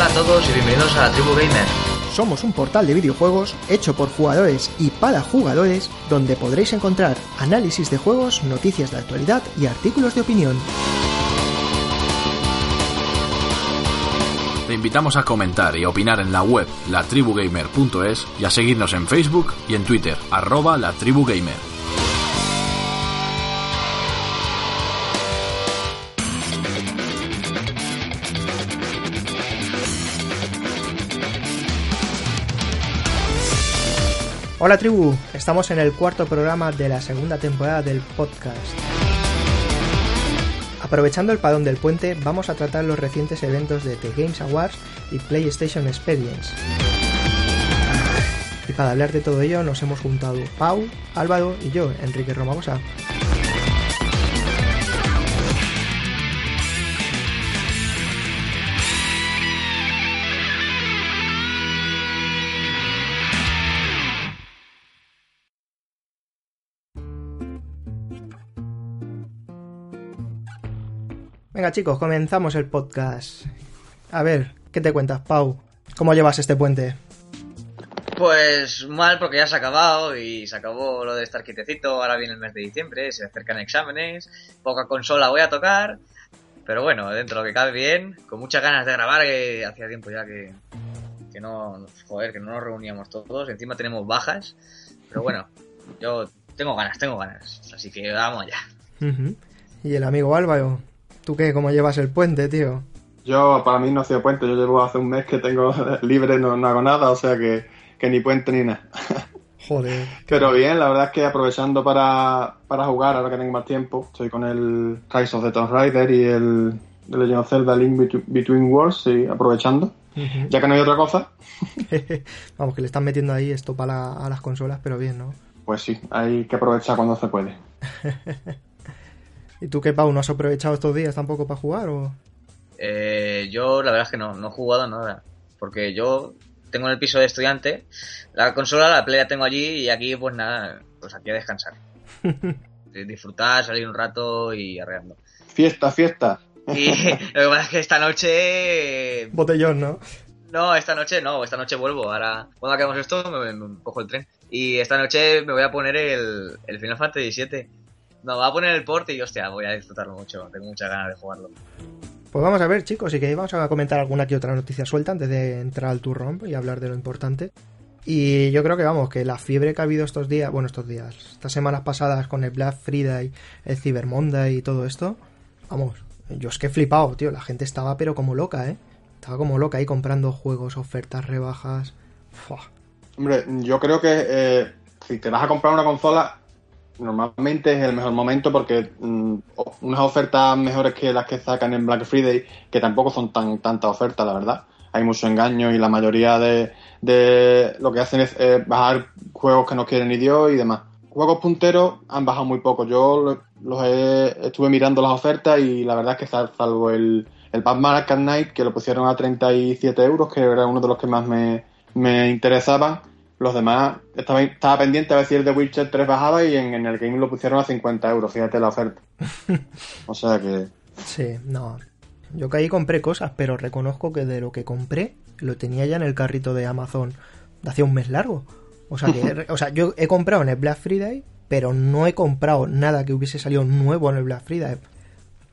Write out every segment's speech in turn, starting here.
Hola a todos y bienvenidos a la Tribu Gamer. Somos un portal de videojuegos hecho por jugadores y para jugadores donde podréis encontrar análisis de juegos, noticias de actualidad y artículos de opinión. Te invitamos a comentar y opinar en la web latribugamer.es y a seguirnos en Facebook y en Twitter, arroba latribugamer. Hola tribu, estamos en el cuarto programa de la segunda temporada del podcast. Aprovechando el padón del puente, vamos a tratar los recientes eventos de The Games Awards y PlayStation Experience. Y para hablar de todo ello nos hemos juntado Pau, Álvaro y yo, Enrique Romagosa. Venga chicos, comenzamos el podcast. A ver, ¿qué te cuentas, Pau? ¿Cómo llevas este puente? Pues mal porque ya se ha acabado y se acabó lo de estar quietecito, ahora viene el mes de diciembre, se acercan exámenes, poca consola voy a tocar, pero bueno, dentro de lo que cabe bien, con muchas ganas de grabar, que hacía tiempo ya que, que no, joder, que no nos reuníamos todos, encima tenemos bajas, pero bueno, yo tengo ganas, tengo ganas, así que vamos allá. Y el amigo Álvaro, ¿tú qué? ¿Cómo llevas el puente, tío? Yo, para mí no ha sido puente, yo llevo hace un mes que tengo libre, no, no hago nada, o sea que, que ni puente ni nada. Joder. Pero bien, la verdad es que aprovechando para, para jugar, ahora que tengo más tiempo, estoy con el Rise of the Tomb Raider y el The Legend of Zelda Link Between- Worlds, sí, aprovechando. Ya que no hay otra cosa, Vamos, que le están metiendo ahí esto para la- a las consolas, pero bien, ¿no? pues sí, hay que aprovechar cuando se puede. ¿Y tú qué, Pau? ¿No has aprovechado estos días tampoco para jugar o...? Eh, yo la verdad es que no, no he jugado nada, porque yo tengo en el piso de estudiante, la consola, la play la tengo allí y aquí pues nada, pues aquí a descansar. Disfrutar, salir un rato y arreando. Fiesta, fiesta. Y lo que pasa es que esta noche... Botellón, ¿no? No, esta noche no, esta noche vuelvo. Ahora, cuando acabemos esto, me, me cojo el tren. Y esta noche me voy a poner el, el Final Fantasy VII. No, voy a poner el port y hostia, voy a disfrutarlo mucho. Tengo muchas ganas de jugarlo. Pues vamos a ver, chicos, y que vamos a comentar alguna que otra noticia suelta antes de entrar al turrón y hablar de lo importante. Y yo creo que vamos, que la fiebre que ha habido estos días, bueno, estos días, estas semanas pasadas con el Black Friday, el Cyber Monday y todo esto, vamos, yo es que he flipado, tío, la gente estaba pero como loca, ¿eh? Estaba como loca ahí comprando juegos, ofertas, rebajas. Fua. Hombre, yo creo que eh, si te vas a comprar una consola, normalmente es el mejor momento porque mm, unas ofertas mejores que las que sacan en Black Friday, que tampoco son tan tantas ofertas, la verdad. Hay mucho engaño y la mayoría de, de lo que hacen es bajar juegos que no quieren ni Dios y demás. Juegos punteros han bajado muy poco. Yo lo- los he- estuve mirando las ofertas y la verdad es que sal- salvo el, el Batman Arkham Knight, que lo pusieron a 37 euros, que era uno de los que más me, me interesaban, los demás estaba, estaba pendiente a ver si el de Witcher 3 bajaba y en, en el game lo pusieron a 50 euros, fíjate la oferta. O sea que Sí, no. Yo que ahí compré cosas, pero reconozco que de lo que compré lo tenía ya en el carrito de Amazon de hacía un mes largo. O sea, que, o sea, yo he comprado en el Black Friday, pero no he comprado nada que hubiese salido nuevo en el Black Friday.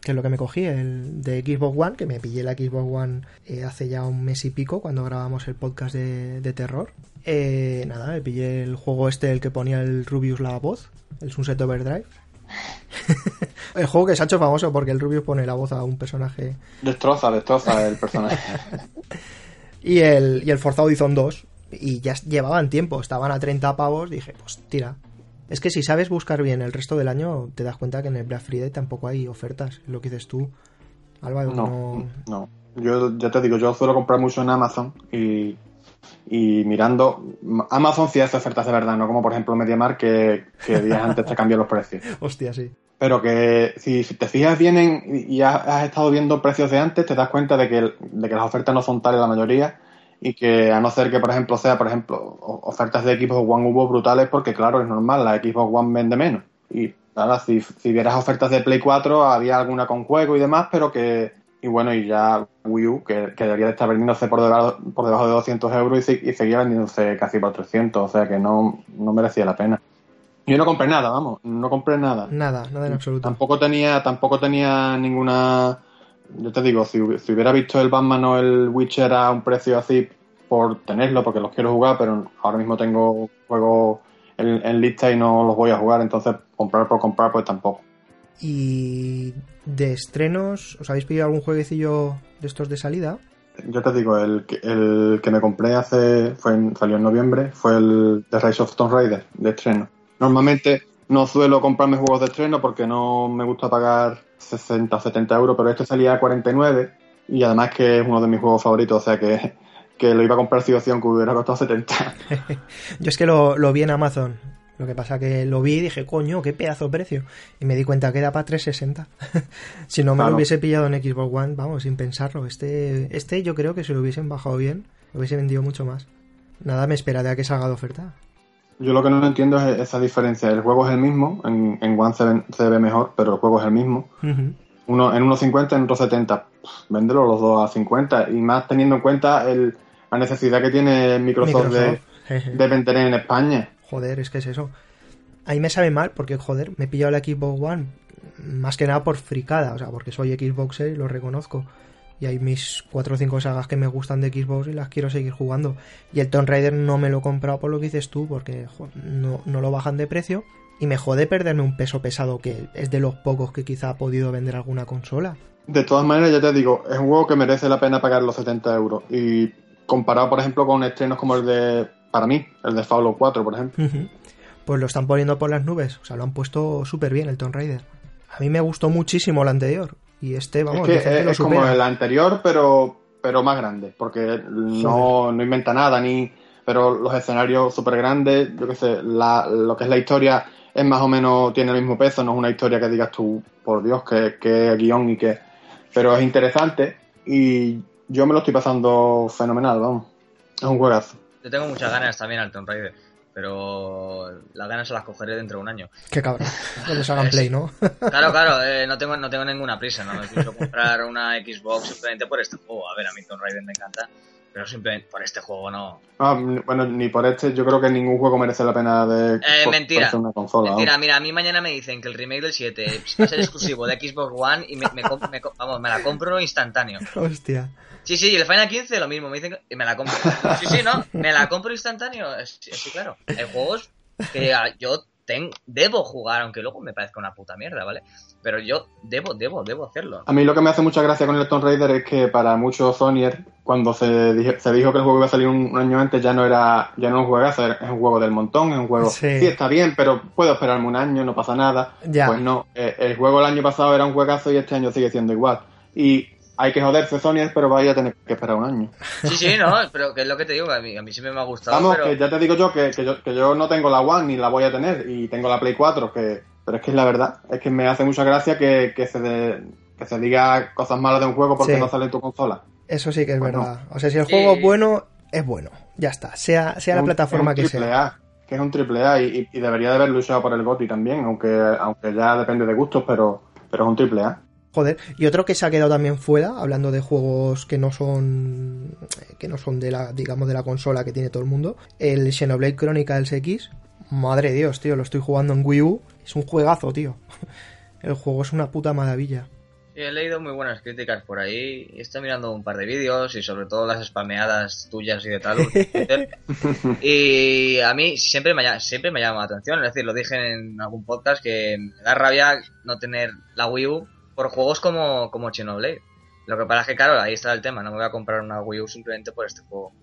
Que es lo que me cogí, el de Xbox One, que me pillé la Xbox One eh, hace ya un mes y pico cuando grabamos el podcast de, de terror. Eh, nada, me pillé el juego este, el que ponía el Rubius la voz, el Sunset Overdrive. el juego que se ha hecho famoso porque el Rubius pone la voz a un personaje. destroza, destroza el personaje. Y el, y el Forza Horizon 2. Y ya llevaban tiempo, estaban a 30 pavos. Dije, pues tira. Es que si sabes buscar bien el resto del año, te das cuenta que en el Black Friday tampoco hay ofertas. Lo que dices tú, Álvaro. No, no- no. Yo ya te digo, yo suelo comprar mucho en Amazon y, y mirando. Amazon sí hace ofertas de verdad, no como por ejemplo MediaMarkt que, que días antes te cambian los precios. Hostia, sí. Pero que si, te fijas bien en- y has, estado viendo precios de antes, te das cuenta de que, de que las ofertas no son tales la mayoría y que a no ser que, por ejemplo, sea, por ejemplo, ofertas de Xbox One hubo brutales porque, claro, es normal, la Xbox One vende menos. Y ahora, si, si vieras ofertas de Play 4, había alguna con juego y demás, pero que, y bueno, y ya Wii U, que, que debería de estar vendiéndose por debajo, por debajo de 200 euros y, se- y seguía vendiéndose casi por 300, o sea que no, no merecía la pena. Yo no compré nada, vamos, no compré nada. Nada, nada en absoluto. Tampoco tenía, tampoco tenía ninguna. Yo te digo, si, hubi- si hubiera visto el Batman o el Witcher a un precio así por tenerlo, porque los quiero jugar, pero ahora mismo tengo juegos en, en lista y no los voy a jugar, entonces comprar por comprar, pues tampoco. Y de estrenos, ¿os habéis pillado algún jueguecillo de estos de salida? Yo te digo, el, que- el que me compré hace, fue en- salió en noviembre, fue el The Rise of Tomb Raider de estreno. Normalmente no suelo comprarme juegos de estreno porque no me gusta pagar 60 o 70 euros, pero este salía a 49 y además que es uno de mis juegos favoritos, o sea que, que lo iba a comprar si o sí, aunque hubiera costado 70. Yo es que lo, lo vi en Amazon. Lo que pasa que lo vi y dije, coño, qué pedazo de precio. Y me di cuenta que era para 360. si no me Claro. lo hubiese pillado en Xbox One, vamos, sin pensarlo. Este, este yo creo que si lo hubiesen bajado bien, lo hubiese vendido mucho más. Nada me esperaré a que salga de oferta. Yo lo que no entiendo es esa diferencia. El juego es el mismo, en, en One se ve, se ve mejor, pero el juego es el mismo. Uno, en unos 50, en otros 70. Pff, Véndelo los dos a 50. Y más teniendo en cuenta el, la necesidad que tiene Microsoft, Microsoft. Jeje. De, de vender en España. Joder, es que es eso. A mí me sabe mal porque, joder, me he pillado la Xbox One más que nada por fricada, o sea, porque soy Xboxer y lo reconozco. Y hay mis 4 o 5 sagas que me gustan de Xbox y las quiero seguir jugando. Y el Tomb Raider no me lo he comprado por lo que dices tú, porque no, no lo bajan de precio. Y me jode perderme un peso pesado que es de los pocos que quizá ha podido vender alguna consola. De todas maneras, ya te digo, es un juego que merece la pena pagar los 70 euros. Y comparado, por ejemplo, con estrenos como el de, para mí, el de Fallout 4, por ejemplo. Pues lo están poniendo por las nubes, o sea, lo han puesto súper bien el Tomb Raider. A mí me gustó muchísimo el anterior. Y este, vamos, es que que como el anterior, pero, pero más grande. Porque no, no inventa nada, ni pero los escenarios súper grandes, yo qué sé, la, lo que es la historia es más o menos, tiene el mismo peso, no es una historia que digas tú, por Dios, que, que guion y que... Pero es interesante y yo me lo estoy pasando fenomenal, vamos. Es un juegazo. Yo tengo muchas ganas también al Tomb Raider, pero las ganas se las cogeré dentro de un año. Qué cabrón. Cuando salgan Es- Play, ¿no? Claro, claro, eh, no, tengo, no tengo ninguna prisa, no me pienso comprar una Xbox simplemente por este juego. A ver, a mí Tomb Raider me encanta, pero simplemente por este juego no. Ah, bueno, ni por este, yo creo que ningún juego merece la pena de Eh, por- mentira. una consola. Mentira, mira, a mí mañana me dicen que el remake del 7 va a ser exclusivo de Xbox One y me, me comp- me co- vamos, me la compro instantáneo. Hostia. Sí, sí, y el Final 15 lo mismo, me dicen que y me la compro. Sí, sí, no, me la compro instantáneo. es- Sí, claro. Hay juegos que ah, yo ten- debo jugar, aunque luego me parezca una puta mierda, ¿vale? Pero yo debo, debo, debo hacerlo. A mí lo que me hace mucha gracia con el Tomb Raider es que para muchos Sonyer, cuando se, dije- se dijo que el juego iba a salir un, un año antes, ya no era ya no un juegazo, es un juego del montón, es un juego... Sí. Sí, está bien, pero puedo esperarme un año, no pasa nada. Ya. Pues no, eh, el juego el año pasado era un juegazo y este año sigue siendo igual. Y hay que joderse Sonyer, pero vaya a tener que esperar un año. Sí, sí, no, pero que es lo que te digo, a mí, a mí siempre me ha gustado. Vamos, pero... que ya te digo yo que, que yo que yo no tengo la One ni la voy a tener y tengo la Play 4, que pero es que es la verdad, es que me hace mucha gracia que, que se de- que se diga cosas malas de un juego porque Sí. no sale en tu consola. Eso sí que es Bueno. verdad. O sea, si el Sí. juego es bueno, es bueno. Ya está. Sea, sea la un- plataforma es que un triple sea. A, que es un triple A y, debería de haber luchado por el GOTY también, aunque aunque ya depende de gustos, pero pero es un triple A. Joder. Y otro que se ha quedado también fuera, hablando de juegos que no son. que no son de la, digamos, de la consola que tiene todo el mundo. El Xenoblade Chronicles X. Madre de Dios, tío, lo estoy jugando en Wii U. Es un juegazo, tío. El juego es una puta maravilla. Sí, he leído muy buenas críticas por ahí. y Estoy mirando un par de vídeos y sobre todo las spameadas tuyas y de tal. Y a mí siempre me, llama, siempre me llama la atención. Es decir, lo dije en algún podcast que me da rabia no tener la Wii U por juegos como, como Xenoblade. Lo que pasa es que, claro, ahí está el tema. No me voy a comprar una Wii U simplemente por este juego.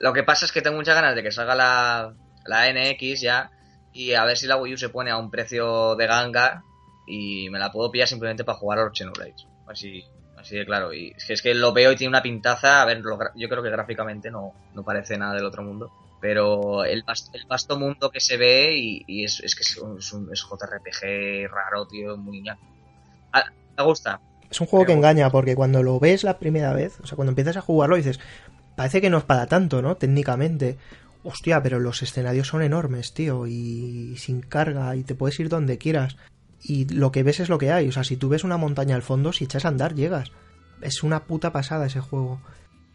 Lo que pasa es que tengo muchas ganas de que salga la, la NX ya y a ver si la Wii U se pone a un precio de ganga y me la puedo pillar simplemente para jugar a los Xenoblades. Así, así de claro. Y es que, es que lo veo y tiene una pintaza. A ver, lo yo creo que gráficamente no, no parece nada del otro mundo. Pero el, vas- el vasto mundo que se ve y, y es, es que es un, es un- es JRPG raro, tío, muy. Ah, me gusta. Es un juego que engaña porque cuando lo ves la primera vez, o sea, cuando empiezas a jugarlo dices, parece que no es para tanto, ¿no? Técnicamente. Hostia, pero los escenarios son enormes, tío, y sin carga, y te puedes ir donde quieras. Y lo que ves es lo que hay. O sea, si tú ves una montaña al fondo, si echas a andar, llegas. es una puta pasada ese juego.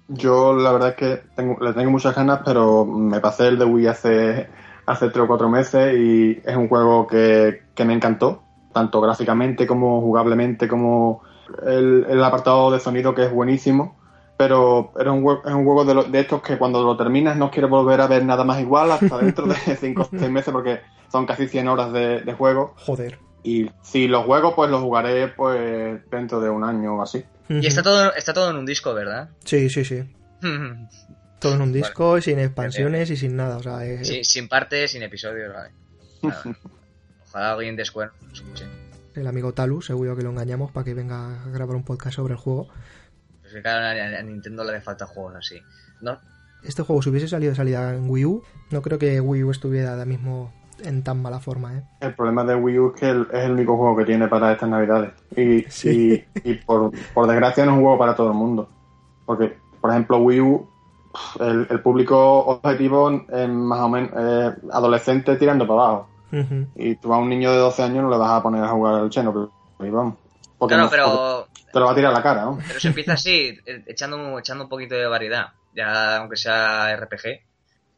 Yo la verdad es que tengo, le tengo muchas ganas, pero me pasé el de Wii hace, hace 3 o 4 meses y es un juego que, que me encantó, tanto gráficamente como jugablemente, como el, el apartado de sonido que es buenísimo. Pero era un, es un juego de, lo- de estos que cuando lo terminas no quieres volver a ver nada más igual hasta dentro de 5 o 6 meses porque son casi 100 horas de, de juego. Joder. Y si los juego, pues los jugaré pues dentro de un año o así. Y está todo, está todo en un disco, ¿verdad? Sí, sí, sí. Todo en un disco, sin expansiones y sin nada. O sea, es- Sí, sin partes, sin episodios, vale. Ojalá alguien de Square nos escuche. el amigo Talus, seguro que lo engañamos para que venga a grabar un podcast sobre el juego. Es que claro, a, a Nintendo le hace falta juegos así. No, Este juego, si hubiese salido de salida en Wii U, no creo que Wii U estuviera ahora mismo en tan mala forma, ¿eh? El problema de Wii U es que el- es el único juego que tiene para estas navidades. Y, Sí. y, y por, por desgracia no es un juego para todo el mundo. Porque, por ejemplo, Wii U, el, el público objetivo es más o menos eh, adolescente tirando para abajo. Y tú a un niño de 12 años no le vas a poner a jugar al Xenoblade, vamos. Porque claro, no- pero, te lo va a tirar a la cara, ¿no? pero se empieza así, eh, echando, echando un poquito de variedad. Ya, aunque sea RPG,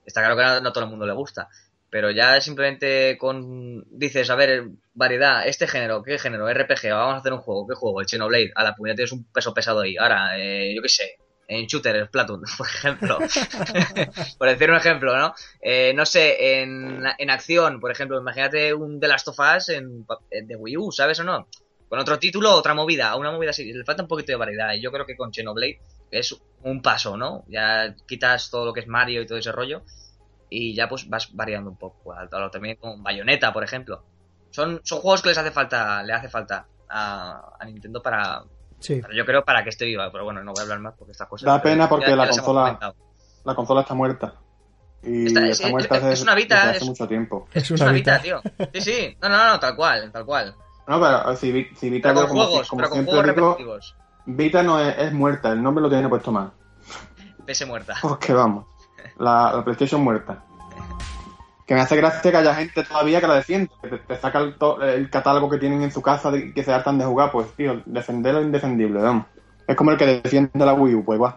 está claro que no, no todo el mundo le gusta. Pero ya simplemente con. Dices, a ver, variedad, este género, ¿qué género? RPG, vamos a hacer un juego, ¿qué juego? El Xenoblade, a la puñeta tienes un peso pesado ahí. Ahora, eh, yo qué sé, en Shooter, Splatoon, por ejemplo. por decir un ejemplo, ¿no? Eh, no sé, en, en acción, por ejemplo, imagínate un The Last of Us en, en- de Wii U, ¿sabes o no? Con otro título, otra movida, una movida así. Le falta un poquito de variedad. Y yo creo que con Xenoblade es un paso, ¿no? Ya quitas todo lo que es Mario y todo ese rollo. Y ya pues vas variando un poco. También con Bayonetta, por ejemplo. Son, son juegos que les hace falta, le hace falta a, a Nintendo para, Sí. para- Yo creo para que esté viva, pero bueno, no voy a hablar más porque estas cosas. Da pena porque ya- la consola-. La consola está muerta. Y Está- está, es- muerta es- es una Vita, hace es- mucho tiempo. Es Es una, una Vita. Vita, tío. Sí, sí. No, no, no, tal cual, tal cual. No, pero si, Vi- si Vita, Pero con como, juegos, como pero con siempre juegos digo, repetitivos. Vita no es, es muerta, el nombre lo tiene puesto mal. PS muerta. Porque vamos, la, la PlayStation muerta. Que me hace gracia que haya gente todavía que la defiende, que te, te saca el, to- el catálogo que tienen en su casa de- que se hartan de jugar, pues tío, defender lo indefendible, vamos. Es como el que defiende la Wii U, pues igual.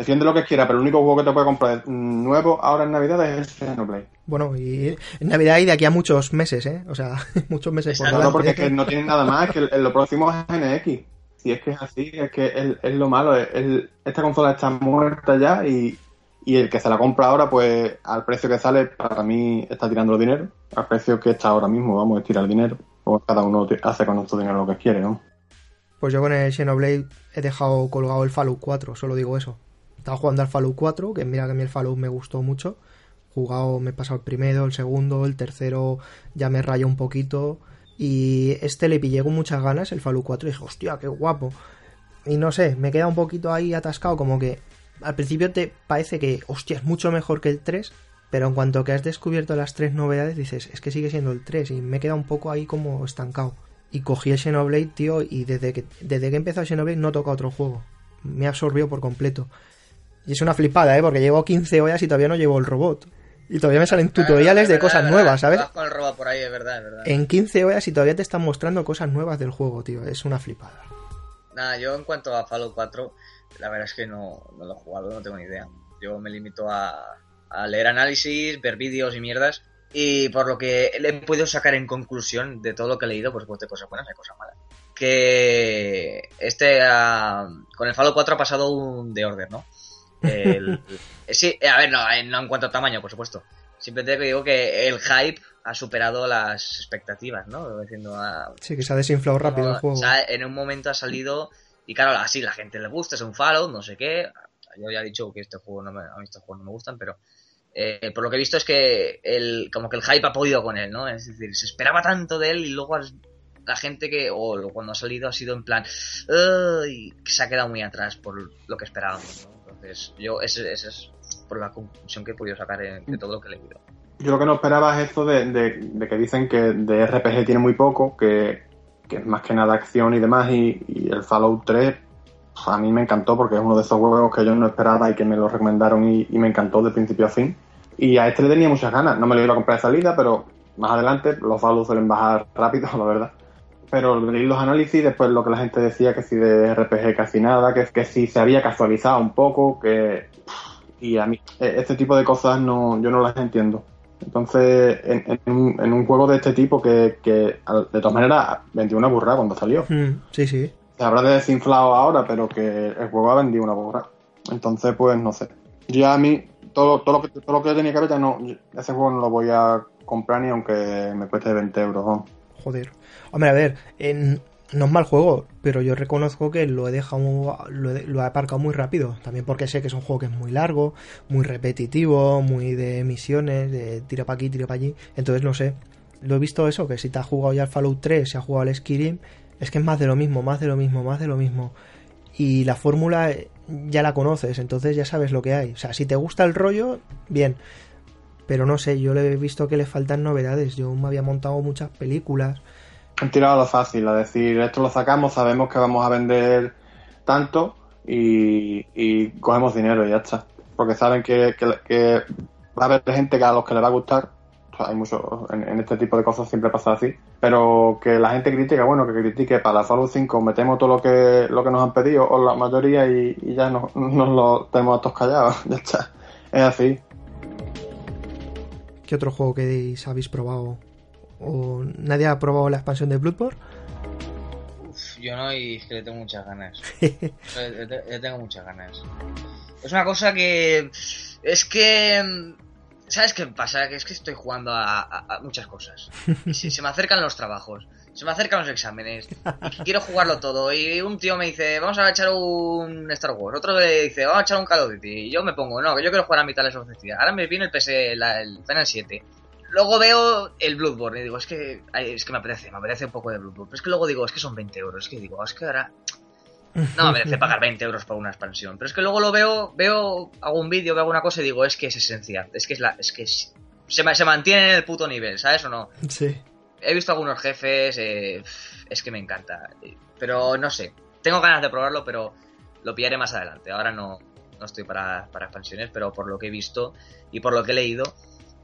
Defiende lo que quiera, pero el único juego que te puede comprar nuevo ahora en Navidad es el Xenoblade. Bueno, y en Navidad y de aquí a muchos meses, ¿eh? O sea, muchos meses por delante. porque es que no tienen nada más, que el- el- lo próximo es NX. Si es que es así, es que es, es lo malo. es- esta consola está muerta ya y, y el que se la compra ahora, pues al precio que sale, para mí está tirando el dinero. Al precio que está ahora mismo, vamos a tirar el dinero. O cada uno hace con nuestro dinero lo que quiere, ¿no? Pues yo con el Xenoblade he dejado colgado el Fallout 4, solo digo eso. Estaba jugando al Fallout 4, que mira que a mí el Fallout me gustó mucho. Jugado, me he pasado el primero, el segundo, el tercero ya me rayó un poquito. Y este le pillé con muchas ganas, el Fallout 4, y dije, hostia, qué guapo. Y no sé, me queda un poquito ahí atascado, como que al principio te parece que, hostia, es mucho mejor que el 3, pero en cuanto que has descubierto las tres novedades, dices, es que sigue siendo el 3, y me queda un poco ahí como estancado. Y cogí el Xenoblade, tío, y desde que, desde que he empezado Xenoblade no toca otro juego. Me absorbió por completo. Y es una flipada, ¿eh? Porque llevo 15 horas y todavía no llevo el robot. Y todavía me salen tutoriales de verdad, cosas nuevas. ¿sabes? Vas con el robot por ahí, es verdad, es verdad. En 15 horas y todavía te están mostrando cosas nuevas del juego, tío. Es una flipada. Nada, yo en cuanto a Fallout 4, la verdad es que no, no lo he jugado, no tengo ni idea. Yo me limito a, a leer análisis, ver vídeos y mierdas. Y por lo que le he podido sacar en conclusión de todo lo que he leído, por supuesto, hay cosas buenas, hay cosas malas. Que este, ah, con el Fallout 4 ha pasado un de Order, ¿no? El- sí, a ver, no, en- no en cuanto a tamaño, por supuesto. Simplemente digo que el hype ha superado las expectativas, ¿no? Diciendo, Sí, que se ha desinflado rápido el juego. o sea, en un momento ha salido y claro, así la gente le gusta, es un Fallout, no sé qué. Yo ya he dicho que este juego no me, a mí estos juegos no me gustan, pero eh, por lo que he visto es que el, como que el hype ha podido con él, ¿no? Es decir, se esperaba tanto de él y luego has- la gente que, o cuando ha salido ha sido en plan, "Ay", que se ha quedado muy atrás por lo que esperábamos, ¿no? Entonces, yo, ese es por la conclusión que he podido sacar de todo lo que he leído. Yo lo que no esperaba es esto de, de- de que dicen que de RPG tiene muy poco, que, es más que nada acción y demás, y, y el Fallout 3 pues, a mí me encantó porque es uno de esos juegos que yo no esperaba y que me lo recomendaron y, y me encantó de principio a fin. Y a este le tenía muchas ganas, no me lo iba a comprar de salida, pero más adelante los Fallout suelen bajar rápido, la verdad. Pero leí los análisis, después lo que la gente decía que si de RPG casi nada, que, que si se había casualizado un poco, que... Y a mí, e, este tipo de cosas no, yo no las entiendo. Entonces, en, en, un, juego de este tipo que, que de todas maneras vendió una burra cuando salió. Mm, sí, sí. Se habrá desinflado ahora, pero que el juego ha vendido una burra. Entonces, pues no sé. Ya a mí, todo, todo, lo, que, todo lo que tenía que ver, ya no, ese juego no lo voy a comprar ni aunque me cueste 20 euros. Joder. Hombre, a ver, no es mal juego, pero yo reconozco que lo he dejado, lo he, aparcado muy rápido. También porque sé que es un juego que es muy largo, muy repetitivo, muy de misiones, de tira para aquí, tira para allí. Entonces, no sé. Lo he visto eso, que si te has jugado ya el Fallout 3, si has jugado al Skyrim, es que es más de lo mismo, más de lo mismo, más de lo mismo. Y la fórmula eh, ya la conoces, entonces ya sabes lo que hay. O sea, si te gusta el rollo, bien. Pero no sé, yo le he visto que le faltan novedades. Yo me había montado muchas películas han tirado lo fácil, a decir, esto lo sacamos, sabemos que vamos a vender tanto y, cogemos dinero y ya está. Porque saben que, va a haber gente a los que le va a gustar. hay mucho, en, este tipo de cosas siempre pasa así. Pero que la gente critica, bueno, que critique para la Fallout 5 metemos todo lo que, lo que nos han pedido, o la mayoría, y, ya nos, nos lo tenemos a todos callados. Ya está. Es así. ¿Qué otro juego que habéis probado ¿O nadie ha probado la expansión de Bloodborne? Uf, yo no y es que le tengo muchas ganas. le, tengo muchas ganas. Es una cosa que... Es que... ¿Sabes qué pasa? Que es que estoy jugando a, muchas cosas. Se, se me acercan los trabajos, se me acercan los exámenes, y quiero jugarlo todo. Y un tío me dice, vamos a echar un Star Wars. Otro me dice, vamos a echar un Call of Duty. Y yo me pongo, no, que yo quiero jugar a mitad de la Ahora me viene el PS, el Final 7 luego veo el Bloodborne y digo, es que, es que me apetece, me apetece un poco de Bloodborne. Pero es que luego digo, es que son 20 euros. Es que digo, es que ahora no me apetece pagar 20 euros por una expansión. Pero es que luego lo veo, veo, hago un vídeo, veo alguna cosa y digo, es que es esencial. Es que es la, es que se, se mantiene en el puto nivel, ¿sabes o no? Sí. He visto algunos jefes, eh, es que me encanta. Pero no sé, tengo ganas de probarlo, pero lo pillaré más adelante. Ahora no, no estoy para, para expansiones, pero por lo que he visto y por lo que he leído,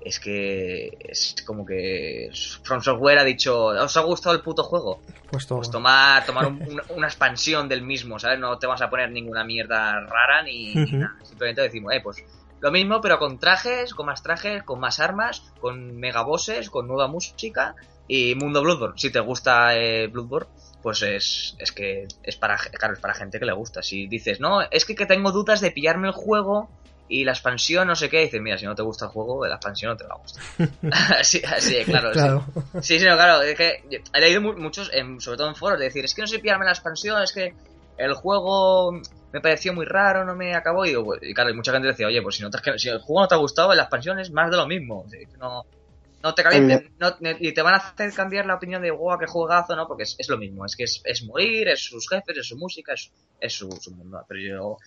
es que es como que From Software ha dicho, ¿os ha gustado el puto juego? Pues, pues tomar, tomar una expansión del mismo, ¿sabes? No te vas a poner ninguna mierda rara ni, nada. Simplemente decimos, eh, pues lo mismo, pero con trajes, con más trajes, con más armas, con megabosses, con nueva música y mundo Bloodborne. Si te gusta eh, Bloodborne, pues es, es que es para, claro, es para gente que le gusta. Si dices, no, es que, que tengo dudas de pillarme el juego y la expansión, no sé qué, dices, mira, si no te gusta el juego, la expansión no te va a gustar. así, así, claro. claro. Sí, sí, no, claro, es que he leído muchos, sobre todo en foros, de decir, es que no sé pillarme la expansión, es que el juego me pareció muy raro, no me acabó, y, digo, y claro, y mucha gente decía, oye, pues si, no te, si el juego no te ha gustado, la expansión es más de lo mismo. No, no te calienten, no, y te van a hacer cambiar la opinión de, wow, qué juegazo, ¿no? Porque es, es lo mismo, es que es, es, morir, es sus jefes, es su música, es, es su, su mundo. Pero yo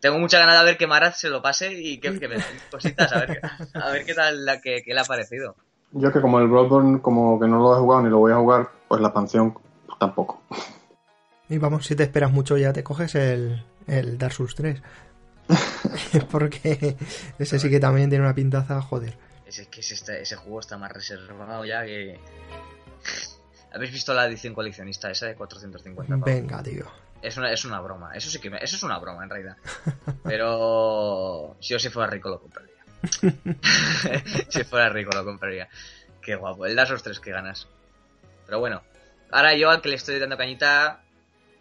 tengo mucha ganas de ver que Marat se lo pase y que, me den cositas, a ver, a ver qué tal la que, le ha parecido. Yo que como el Bloodborne, como que no lo he jugado ni lo voy a jugar, pues la expansión tampoco. Y vamos, si te esperas mucho ya te coges el, el Dark Souls 3. Porque ese sí que también tiene una pintaza, joder. Es que ese, ese juego está más reservado ya que... ¿Habéis visto la edición coleccionista esa de 450? Venga, tío. Es una, es una broma. Eso sí que eso es una broma en realidad. Pero si yo si fuera rico lo compraría. si fuera rico lo compraría. Qué guapo. El Dark 3 que ganas. Pero bueno. Ahora yo al que le estoy dando cañita.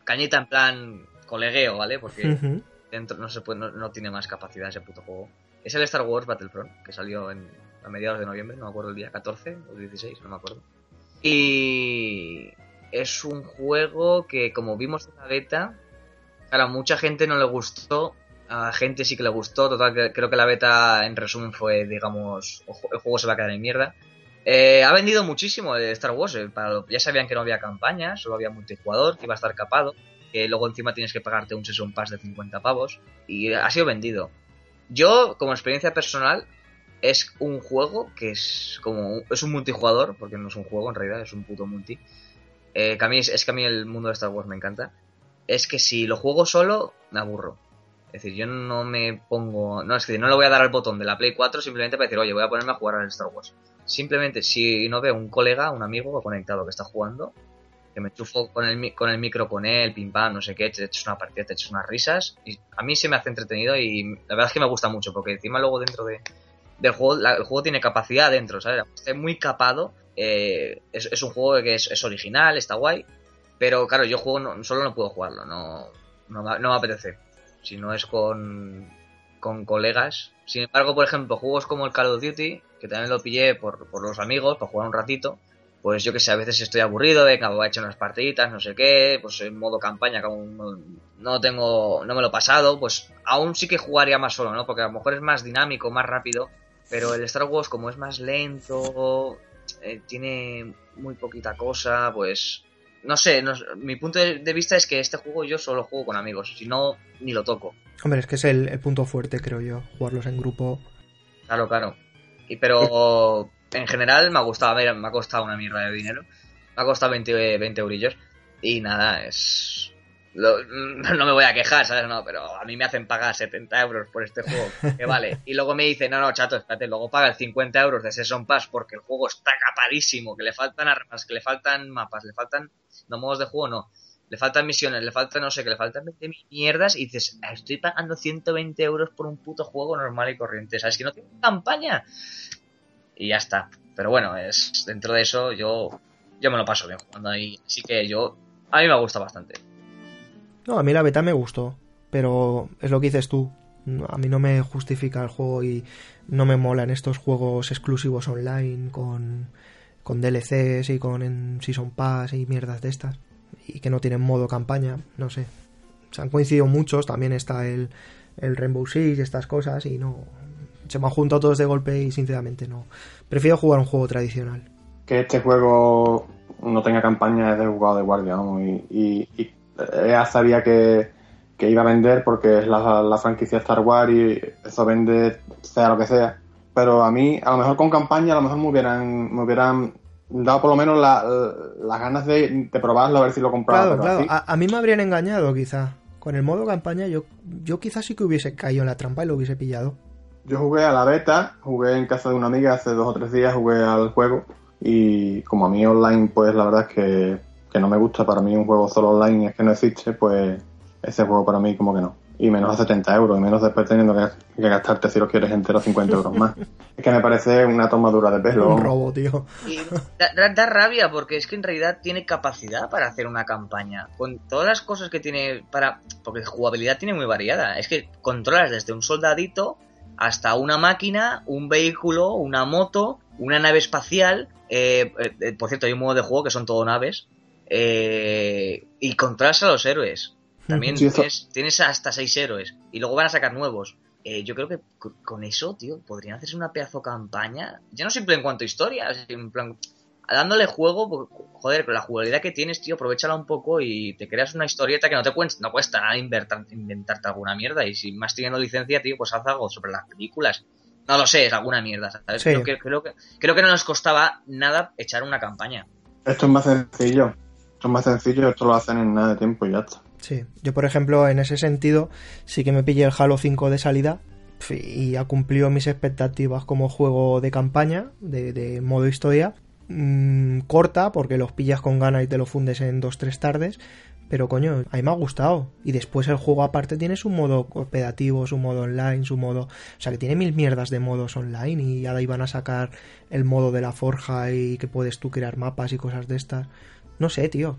Cañita en plan colegueo, ¿vale? Porque dentro no se puede, no, tiene más capacidad ese puto juego. Es el Star Wars Battlefront, que salió en, a mediados de noviembre, no me acuerdo el día 14 o 16, no me acuerdo. Y es un juego que, como vimos en la beta, a mucha gente no le gustó, a gente sí que le gustó. Total, creo que la beta, en resumen, fue, digamos, el juego se va a quedar en mierda. Eh, ha vendido muchísimo de Star Wars. Eh, ya sabían que no había campaña, solo había multijugador, que iba a estar capado. Que luego encima tienes que pagarte un Season Pass de 50 pavos. Y ha sido vendido. Yo, como experiencia personal, es un juego que es como. Es un multijugador, porque no es un juego en realidad, es un puto multi eh, es, que a mí el mundo de Star Wars me encanta, es que si lo juego solo, me aburro. Es decir, yo no me pongo. No, es que no le voy a dar al botón de la Play 4 simplemente para decir, oye, voy a ponerme a jugar al Star Wars. Simplemente, si no veo un colega, un amigo conectado que está jugando, que me chufo con el, con el micro con él, pim pam, no sé qué, te echas una partida, te echas unas risas. Y a mí se me hace entretenido y la verdad es que me gusta mucho, porque encima luego dentro de, del juego, la- el juego tiene capacidad dentro, ¿sabes? Está muy capado. eh, es, un juego que es, es original, está guay. Pero claro, yo juego no- solo no puedo jugarlo, no, no, no me apetece. Si no es con, con colegas. Sin embargo, por ejemplo, juegos como el Call of Duty, que también lo pillé por, por los amigos, para jugar un ratito, pues yo que sé, a veces estoy aburrido, venga, voy a echar unas partiditas, no sé qué, pues en modo campaña, no, no tengo, no me lo he pasado, pues aún sí que jugaría más solo, ¿no? Porque a lo mejor es más dinámico, más rápido, pero el Star Wars como es más lento, eh, tiene muy poquita cosa, pues no sé, no- mi punto de vista es que este juego yo solo juego con amigos, si no, ni lo toco. Hombre, es que es el, el punto fuerte, creo yo, jugarlos en grupo. Claro, claro. Y pero en general me ha gustado, a ver, me ha costado una mierda de dinero. Me ha costado 20, 20 eurillos. Y nada, es... lo- no me voy a quejar, ¿sabes? No, pero a mí me hacen pagar 70 euros por este juego. Que vale. Y luego me dicen, no, no, chato, espérate, luego paga el 50 euros de Season Pass porque el juego está capadísimo, que le faltan armas, que le faltan mapas, le faltan... No, modos de juego no. Le faltan misiones, le faltan no sé, que le faltan 20 mierdas y dices, "Ah, estoy pagando 120 euros por un puto juego normal y corriente, ¿sabes? Que no tiene campaña. Y ya está. Pero bueno, es dentro de eso yo yo me lo paso bien jugando ahí. Así que yo a mí me gusta bastante. No, a mí la beta me gustó, pero es lo que dices tú. A mí no me justifica el juego y no me molan estos juegos exclusivos online con, con DLCs y con en Season Pass y mierdas de estas. Y que no tienen modo campaña, no sé. Se han coincidido muchos, también está el, el Rainbow Six y estas cosas y no... Se me han juntado todos de golpe y sinceramente no. Prefiero jugar un juego tradicional. que este juego no tenga campaña es de jugado de guardia, vamos, y EA sabía que, que iba a vender porque es la, la franquicia Star Wars y eso vende sea lo que sea. Pero a mí, a lo mejor con campaña, a lo mejor me hubieran, me hubieran dado por lo menos la- las ganas de, de probarlo, a ver si lo compraba. Claro, pero claro. así- A, a mí me habrían engañado quizá. Con el modo campaña yo, yo quizás sí que hubiese caído en la trampa y lo hubiese pillado. Yo jugué a la beta, jugué en casa de una amiga hace dos o tres días, jugué al juego y como a mí online pues la verdad es que, que no me gusta, para mí un juego solo online es que no existe, pues ese juego para mí como que no. Y menos a 70 euros, y menos después teniendo que, que gastarte si lo quieres entero 50 euros más. es que me parece una tomadura de pelo. Un robo, tío. Y da, da- da rabia porque es que en realidad tiene capacidad para hacer una campaña. Con todas las cosas que tiene para... Porque jugabilidad tiene muy variada. Es que controlas desde un soldadito hasta una máquina, un vehículo, una moto, una nave espacial. eh, eh, por cierto, hay un modo de juego que son todo naves. Eh, y controlas a los héroes. También Sí, tienes, tienes hasta seis héroes. Y luego van a sacar nuevos. Eh, yo creo que co- con eso, tío, podrían hacerse una pedazo campaña. Ya no simple en cuanto a historia, en plan, dándole juego, porque, joder, con la jugabilidad que tienes, tío, aprovechala un poco y te creas una historieta que no te cuesta, no cuesta nada inventar- inventarte alguna mierda. Y si más teniendo licencia, tío, pues haz algo sobre las películas. No lo sé, es alguna mierda, ¿sabes? Sí. Creo, que, creo, que, creo que no nos costaba nada echar una campaña. Esto es más sencillo. Esto es más sencillo, esto lo hacen en nada de tiempo y ya está. Sí, yo por ejemplo en ese sentido sí que me pillé el Halo 5 de salida y ha cumplido mis expectativas como juego de campaña, de, de modo historia. Mm, corta porque los pillas con gana y te lo fundes en dos tres tardes, pero coño, a mí me ha gustado. Y después el juego aparte tiene su modo cooperativo, su modo online, su modo... O sea que tiene mil mierdas de modos online y ahora iban a sacar el modo de la forja y que puedes tú crear mapas y cosas de estas. No sé, tío.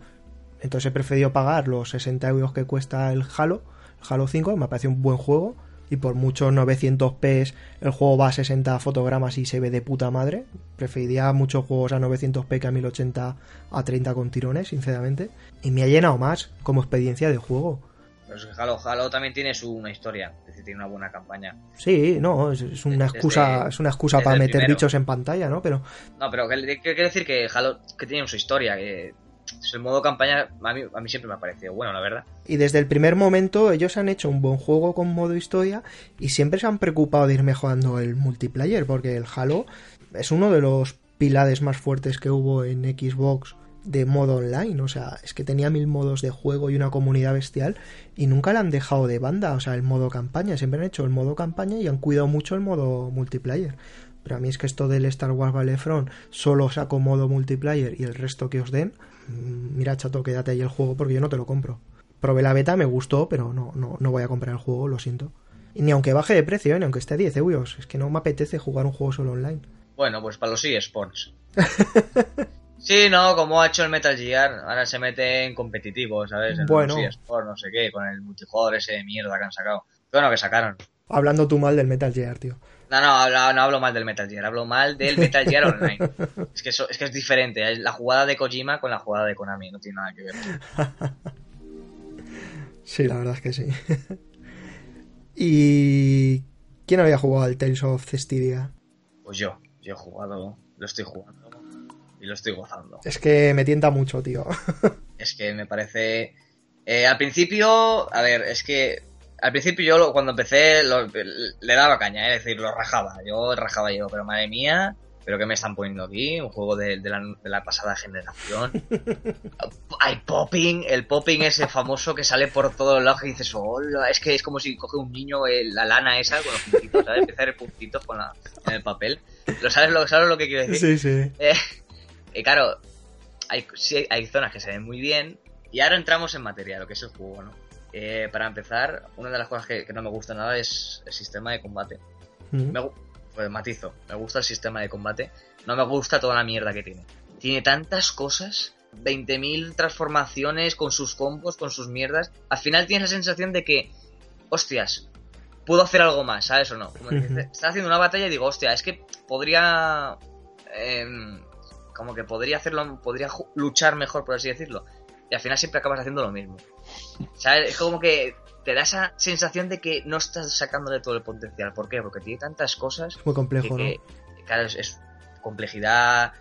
Entonces he preferido pagar los 60 euros que cuesta el Halo, el Halo 5, me parece un buen juego. Y por muchos 900p el juego va a 60 fotogramas y se ve de puta madre. Preferiría muchos juegos a 900p que a 1080 a 30 con tirones, sinceramente. Y me ha llenado más como experiencia de juego. Pero es que Halo, Halo también tiene su una historia, es decir, tiene una buena campaña. Sí, no, es, es una Desde- excusa, es una excusa para meter primero. bichos en pantalla, ¿no? Pero No, pero quiero decir que Halo que tiene su historia, que el modo campaña a mí, siempre me ha parecido bueno, la verdad. Y desde el primer momento ellos han hecho un buen juego con modo historia y siempre se han preocupado de ir mejorando el multiplayer porque el Halo es uno de los pilares más fuertes que hubo en Xbox de modo online, o sea, es que tenía mil modos de juego y una comunidad bestial y nunca la han dejado de banda, o sea, el modo campaña, siempre han hecho el modo campaña y han cuidado mucho el modo multiplayer. Pero a mí es que esto del Star Wars Battlefront solo saco modo multiplayer y el resto que os den, mira, chato, quédate ahí el juego porque yo no te lo compro. Probé la beta, me gustó, pero no, no, no voy a comprar el juego, lo siento. Y ni aunque baje de precio, ¿eh? ni aunque esté a 10 euros. Es que no me apetece jugar un juego solo online. Bueno, pues para los eSports. sí, no, como ha hecho el Metal Gear, ahora se mete en competitivo, ¿sabes? En Bueno. los eSports, no sé qué, con el multijugador ese de mierda que han sacado. Bueno, que sacaron. Hablando tú mal del Metal Gear, tío. No, no, hablo, no hablo mal del Metal Gear, hablo mal del Metal Gear Online. Es que, eso, es que es diferente, es la jugada de Kojima con la jugada de Konami, no tiene nada que ver. Sí, la verdad es que sí. ¿Y quién había jugado al Tales of Cestiria? Pues yo, yo he jugado, lo estoy jugando y lo estoy gozando. Es que me tienta mucho, tío. Es que me parece... eh, al principio, a ver, es que al principio yo lo- cuando empecé lo- le daba caña, es decir, lo rajaba, yo rajaba yo, pero madre mía, pero que me están poniendo aquí, un juego de, de la, de la pasada generación. Hay popping, el popping ese famoso que sale por todos lados y dices, hola, es que es como si coge un niño eh, la lana esa con los puntitos, ¿sabes? Empieza a hacer puntitos con la, en el papel. ¿Lo sabes, lo, ¿Sabes lo que quiero decir? Sí, sí. Eh, y claro, hay, sí, hay zonas que se ven muy bien. Y ahora entramos en materia, lo que es el juego, ¿no? Eh, para empezar, una de las cosas que, que no me gusta nada es el sistema de combate. Me, pues matizo, me gusta el sistema de combate. No me gusta toda la mierda que tiene. Tiene tantas cosas, 20.000 transformaciones con sus combos, con sus mierdas. Al final tienes la sensación de que, hostias, puedo hacer algo más, ¿sabes o no? Como que Ujú. Estás haciendo una batalla y digo, hostia, es que podría. em, como que podría hacerlo, podría luchar mejor, por así decirlo. Y al final siempre acabas haciendo lo mismo. ¿Sabes? Es como que te da esa sensación de que no estás sacándole todo el potencial. ¿Por qué? Porque tiene tantas cosas muy complejo, que, ¿no? que, claro, es, es complejidad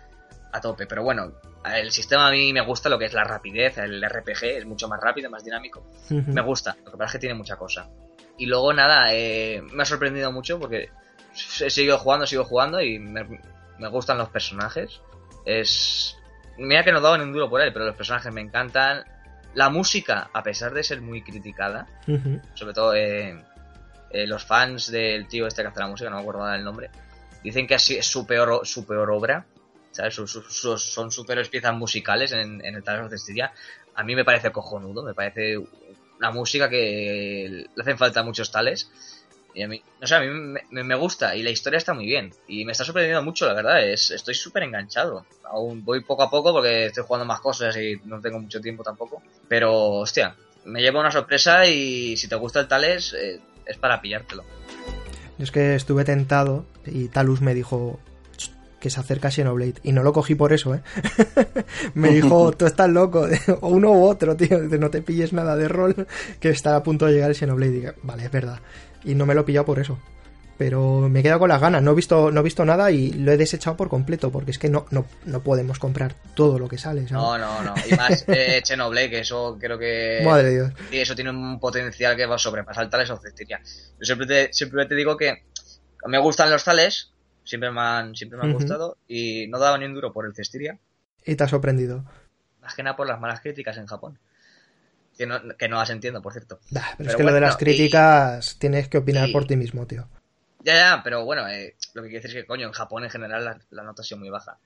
a tope. Pero bueno, el sistema a mí me gusta lo que es la rapidez, el RPG es mucho más rápido, más dinámico. Me gusta, lo que pasa es que tiene mucha cosa. Y luego nada, eh, me ha sorprendido mucho porque he seguido jugando, sigo jugando y me, me gustan los personajes. Es... Mira que no he dado ni un duro por él, pero los personajes me encantan. La música, a pesar de ser muy criticada, sobre todo eh, eh, los fans del tío este que hace la música, no me acuerdo ahora el nombre, dicen que así es su peor, su peor obra, ¿sabes? Son sus peores piezas musicales en, en el Tales of Cestiria. A mí me parece cojonudo, me parece una música que le hacen falta muchos tales. Y a mí, no sé, a mí me, gusta y la historia está muy bien. Y me está sorprendiendo mucho, la verdad. Es, estoy súper enganchado. Aún voy poco a poco porque estoy jugando más cosas y no tengo mucho tiempo tampoco. Pero, hostia, me lleva una sorpresa y si te gusta el Tales, eh, es para pillártelo. Yo es que estuve tentado y Talus me dijo "Ch, que se acerca Xenoblade. Y no lo cogí por eso, ¿eh? me dijo, tú estás loco, o uno u otro, tío. No te pilles nada de rol, que está a punto de llegar el Xenoblade. Y dije, vale, es verdad. Y no me lo he pillado por eso. Pero me he quedado con las ganas. No he visto, no he visto nada y lo he desechado por completo. Porque es que no, no, no podemos comprar todo lo que sale, ¿sabes? No, no, no. Y más eh, Xenoblade, que eso creo que... Madre Dios. Y eso tiene un potencial que va a sobrepasar Tales of Cestiria. Yo siempre te, siempre te digo que me gustan los Tales, siempre me han, siempre me han gustado, y no he dado ni un duro por el Cestiria, Y te ha sorprendido. más que nada por las malas críticas en Japón. Que no, que no las entiendo, por cierto. Pero, Pero es que lo de las críticas tienes que opinar y- por ti mismo, tío. Ya, ya, pero bueno, eh, lo que quiero decir es que, coño, en Japón en general la, la nota ha sido muy baja.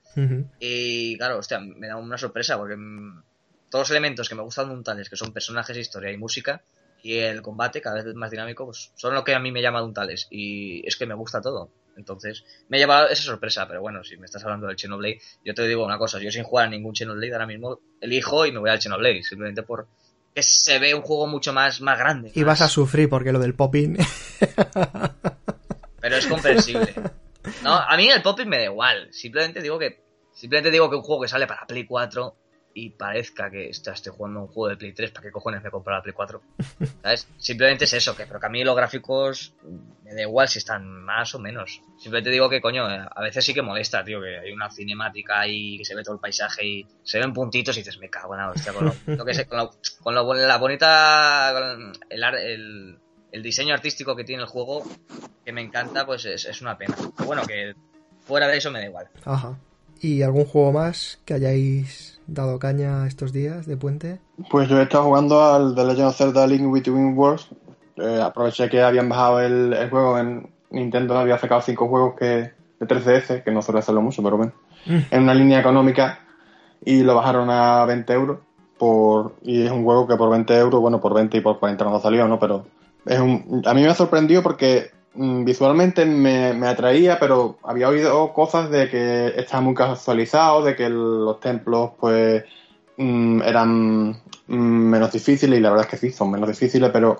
Y claro, hostia, me da una sorpresa porque mm, todos los elementos que me gustan de un Tales, que son personajes, historia y música, y el combate cada vez más dinámico, pues son lo que a mí me llama de un Tales. Y es que me gusta todo. Entonces, me ha llevado esa sorpresa, pero bueno, si me estás hablando del Xenoblade, yo te digo una cosa, yo sin jugar a ningún Xenoblade ahora mismo elijo y me voy al Xenoblade, simplemente por que se ve un juego mucho más, más grande. Y vas a sufrir porque lo del popping. pero es comprensible. No, a mí el popping me da igual. Simplemente digo que simplemente digo que un juego que sale para Play 4 y parezca que está- estoy jugando un juego de Play 3, ¿para qué cojones me compro la Play 4? ¿Sabes? Simplemente es eso, que pero que a mí los gráficos me da igual si están más o menos. Simplemente digo que coño, a veces sí que molesta, tío, que hay una cinemática ahí que se ve todo el paisaje y se ven puntitos y dices, me cago en la hostia, con lo, lo que sé, con, lo- con lo- la bonita con el, el, el diseño artístico que tiene el juego que me encanta, pues es, es una pena. Pero bueno, que fuera de eso me da igual. Ajá. ¿Y algún juego más que hayáis dado caña estos días de puente? Pues yo he estado jugando al The Legend of Zelda Link Between Worlds. Eh, aproveché que habían bajado el, el juego en Nintendo, había sacado cinco juegos que de 3DS, que no suele hacerlo mucho, pero bueno. Mm. En una línea económica. y lo bajaron a 20 euros. Por, y es un juego que por 20 euros, bueno, por 20 y por 40 no salió, ¿no? Pero es un, a mí me ha sorprendido porque visualmente me, me, atraía, pero había oído cosas de que estaba muy casualizado, de que los templos, pues, mm, eran mm, menos difíciles, y la verdad es que sí, son menos difíciles, pero,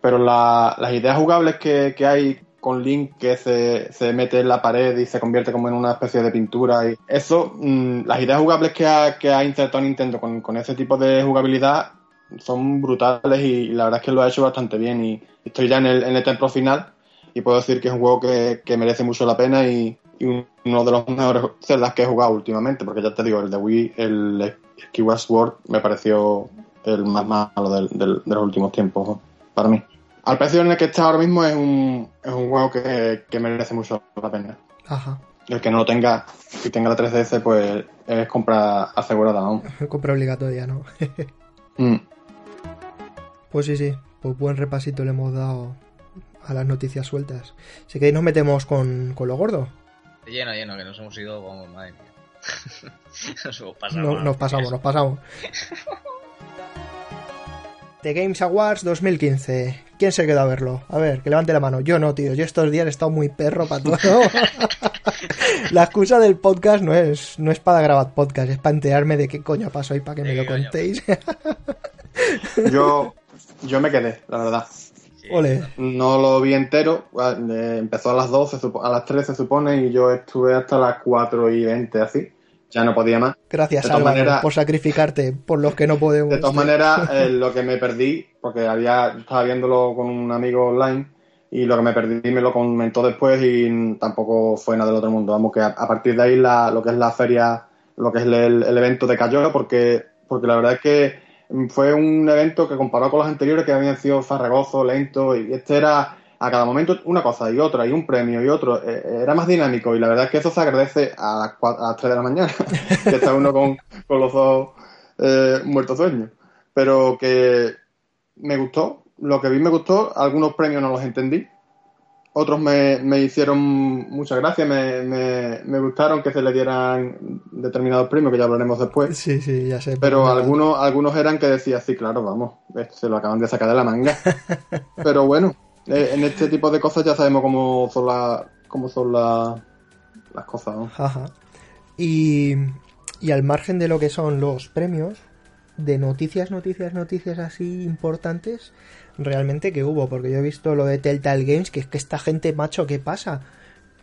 pero la, las ideas jugables que, que hay con Link que se, se, mete en la pared y se convierte como en una especie de pintura. Y eso, las ideas jugables que ha, que ha insertado Nintendo con, con, ese tipo de jugabilidad son brutales y, la verdad es que lo ha hecho bastante bien. Y estoy ya en el, en el templo final y puedo decir que es un juego que, que merece mucho la pena y, y, uno de los mejores celdas que he jugado últimamente, porque ya te digo, el de Wii, el Skyward Sword, me pareció el más malo del, del, de los últimos tiempos para mí al precio en el que está ahora mismo es un, es un juego que, que, merece mucho la pena. Ajá. El que no lo tenga, si tenga la 3DS, pues es compra asegurada, ¿no? compra obligatoria, ¿no? mm. Pues sí, sí. Pues buen repasito le hemos dado a las noticias sueltas. Si queréis nos metemos con, con lo gordo. Lleno, lleno, que nos hemos ido como madre mía. nos hemos pasado. No, nos pasamos, nos pasamos. The Games Awards 2015. ¿Quién se queda a verlo? A ver, que levante la mano. Yo no, tío. Yo estos días he estado muy perro para todo. la excusa del podcast no es, no es para grabar podcast, es para enterarme de qué coño pasó y para que me lo contéis. yo, yo me quedé, la verdad. Ole. No lo vi entero. Empezó a las 12, a las 3 se supone, y yo estuve hasta las 4 y 20, así ya no podía más. Gracias, Álvaro, manera, por sacrificarte por los que no podemos. De todas maneras, eh, lo que me perdí, porque había estaba viéndolo con un amigo online, y lo que me perdí me lo comentó después y tampoco fue nada del otro mundo. Vamos, que a, a partir de ahí la, lo que es la feria, lo que es el, el evento decayó, porque, porque la verdad es que fue un evento que comparado con los anteriores que habían sido farragoso, lento, y este era a cada momento una cosa y otra y un premio y otro, eh, era más dinámico y la verdad es que eso se agradece a las, 4, a las 3 de la mañana, que está uno con, con los ojos eh, muertos sueños. Pero que me gustó, lo que vi me gustó, algunos premios no los entendí, otros me, me hicieron muchas gracias, me, me, me, gustaron que se le dieran determinados premios, que ya hablaremos después. Sí, sí, ya sé. Pero algunos, algunos eran que decía, sí, claro, vamos, se lo acaban de sacar de la manga. pero bueno, eh, en este tipo de cosas ya sabemos cómo son, la, cómo son la, las cosas, ¿no? Ajá. Y, y al margen de lo que son los premios, de noticias, noticias, noticias así importantes, realmente que hubo, porque yo he visto lo de Telltale Games, que es que esta gente, macho, ¿qué pasa?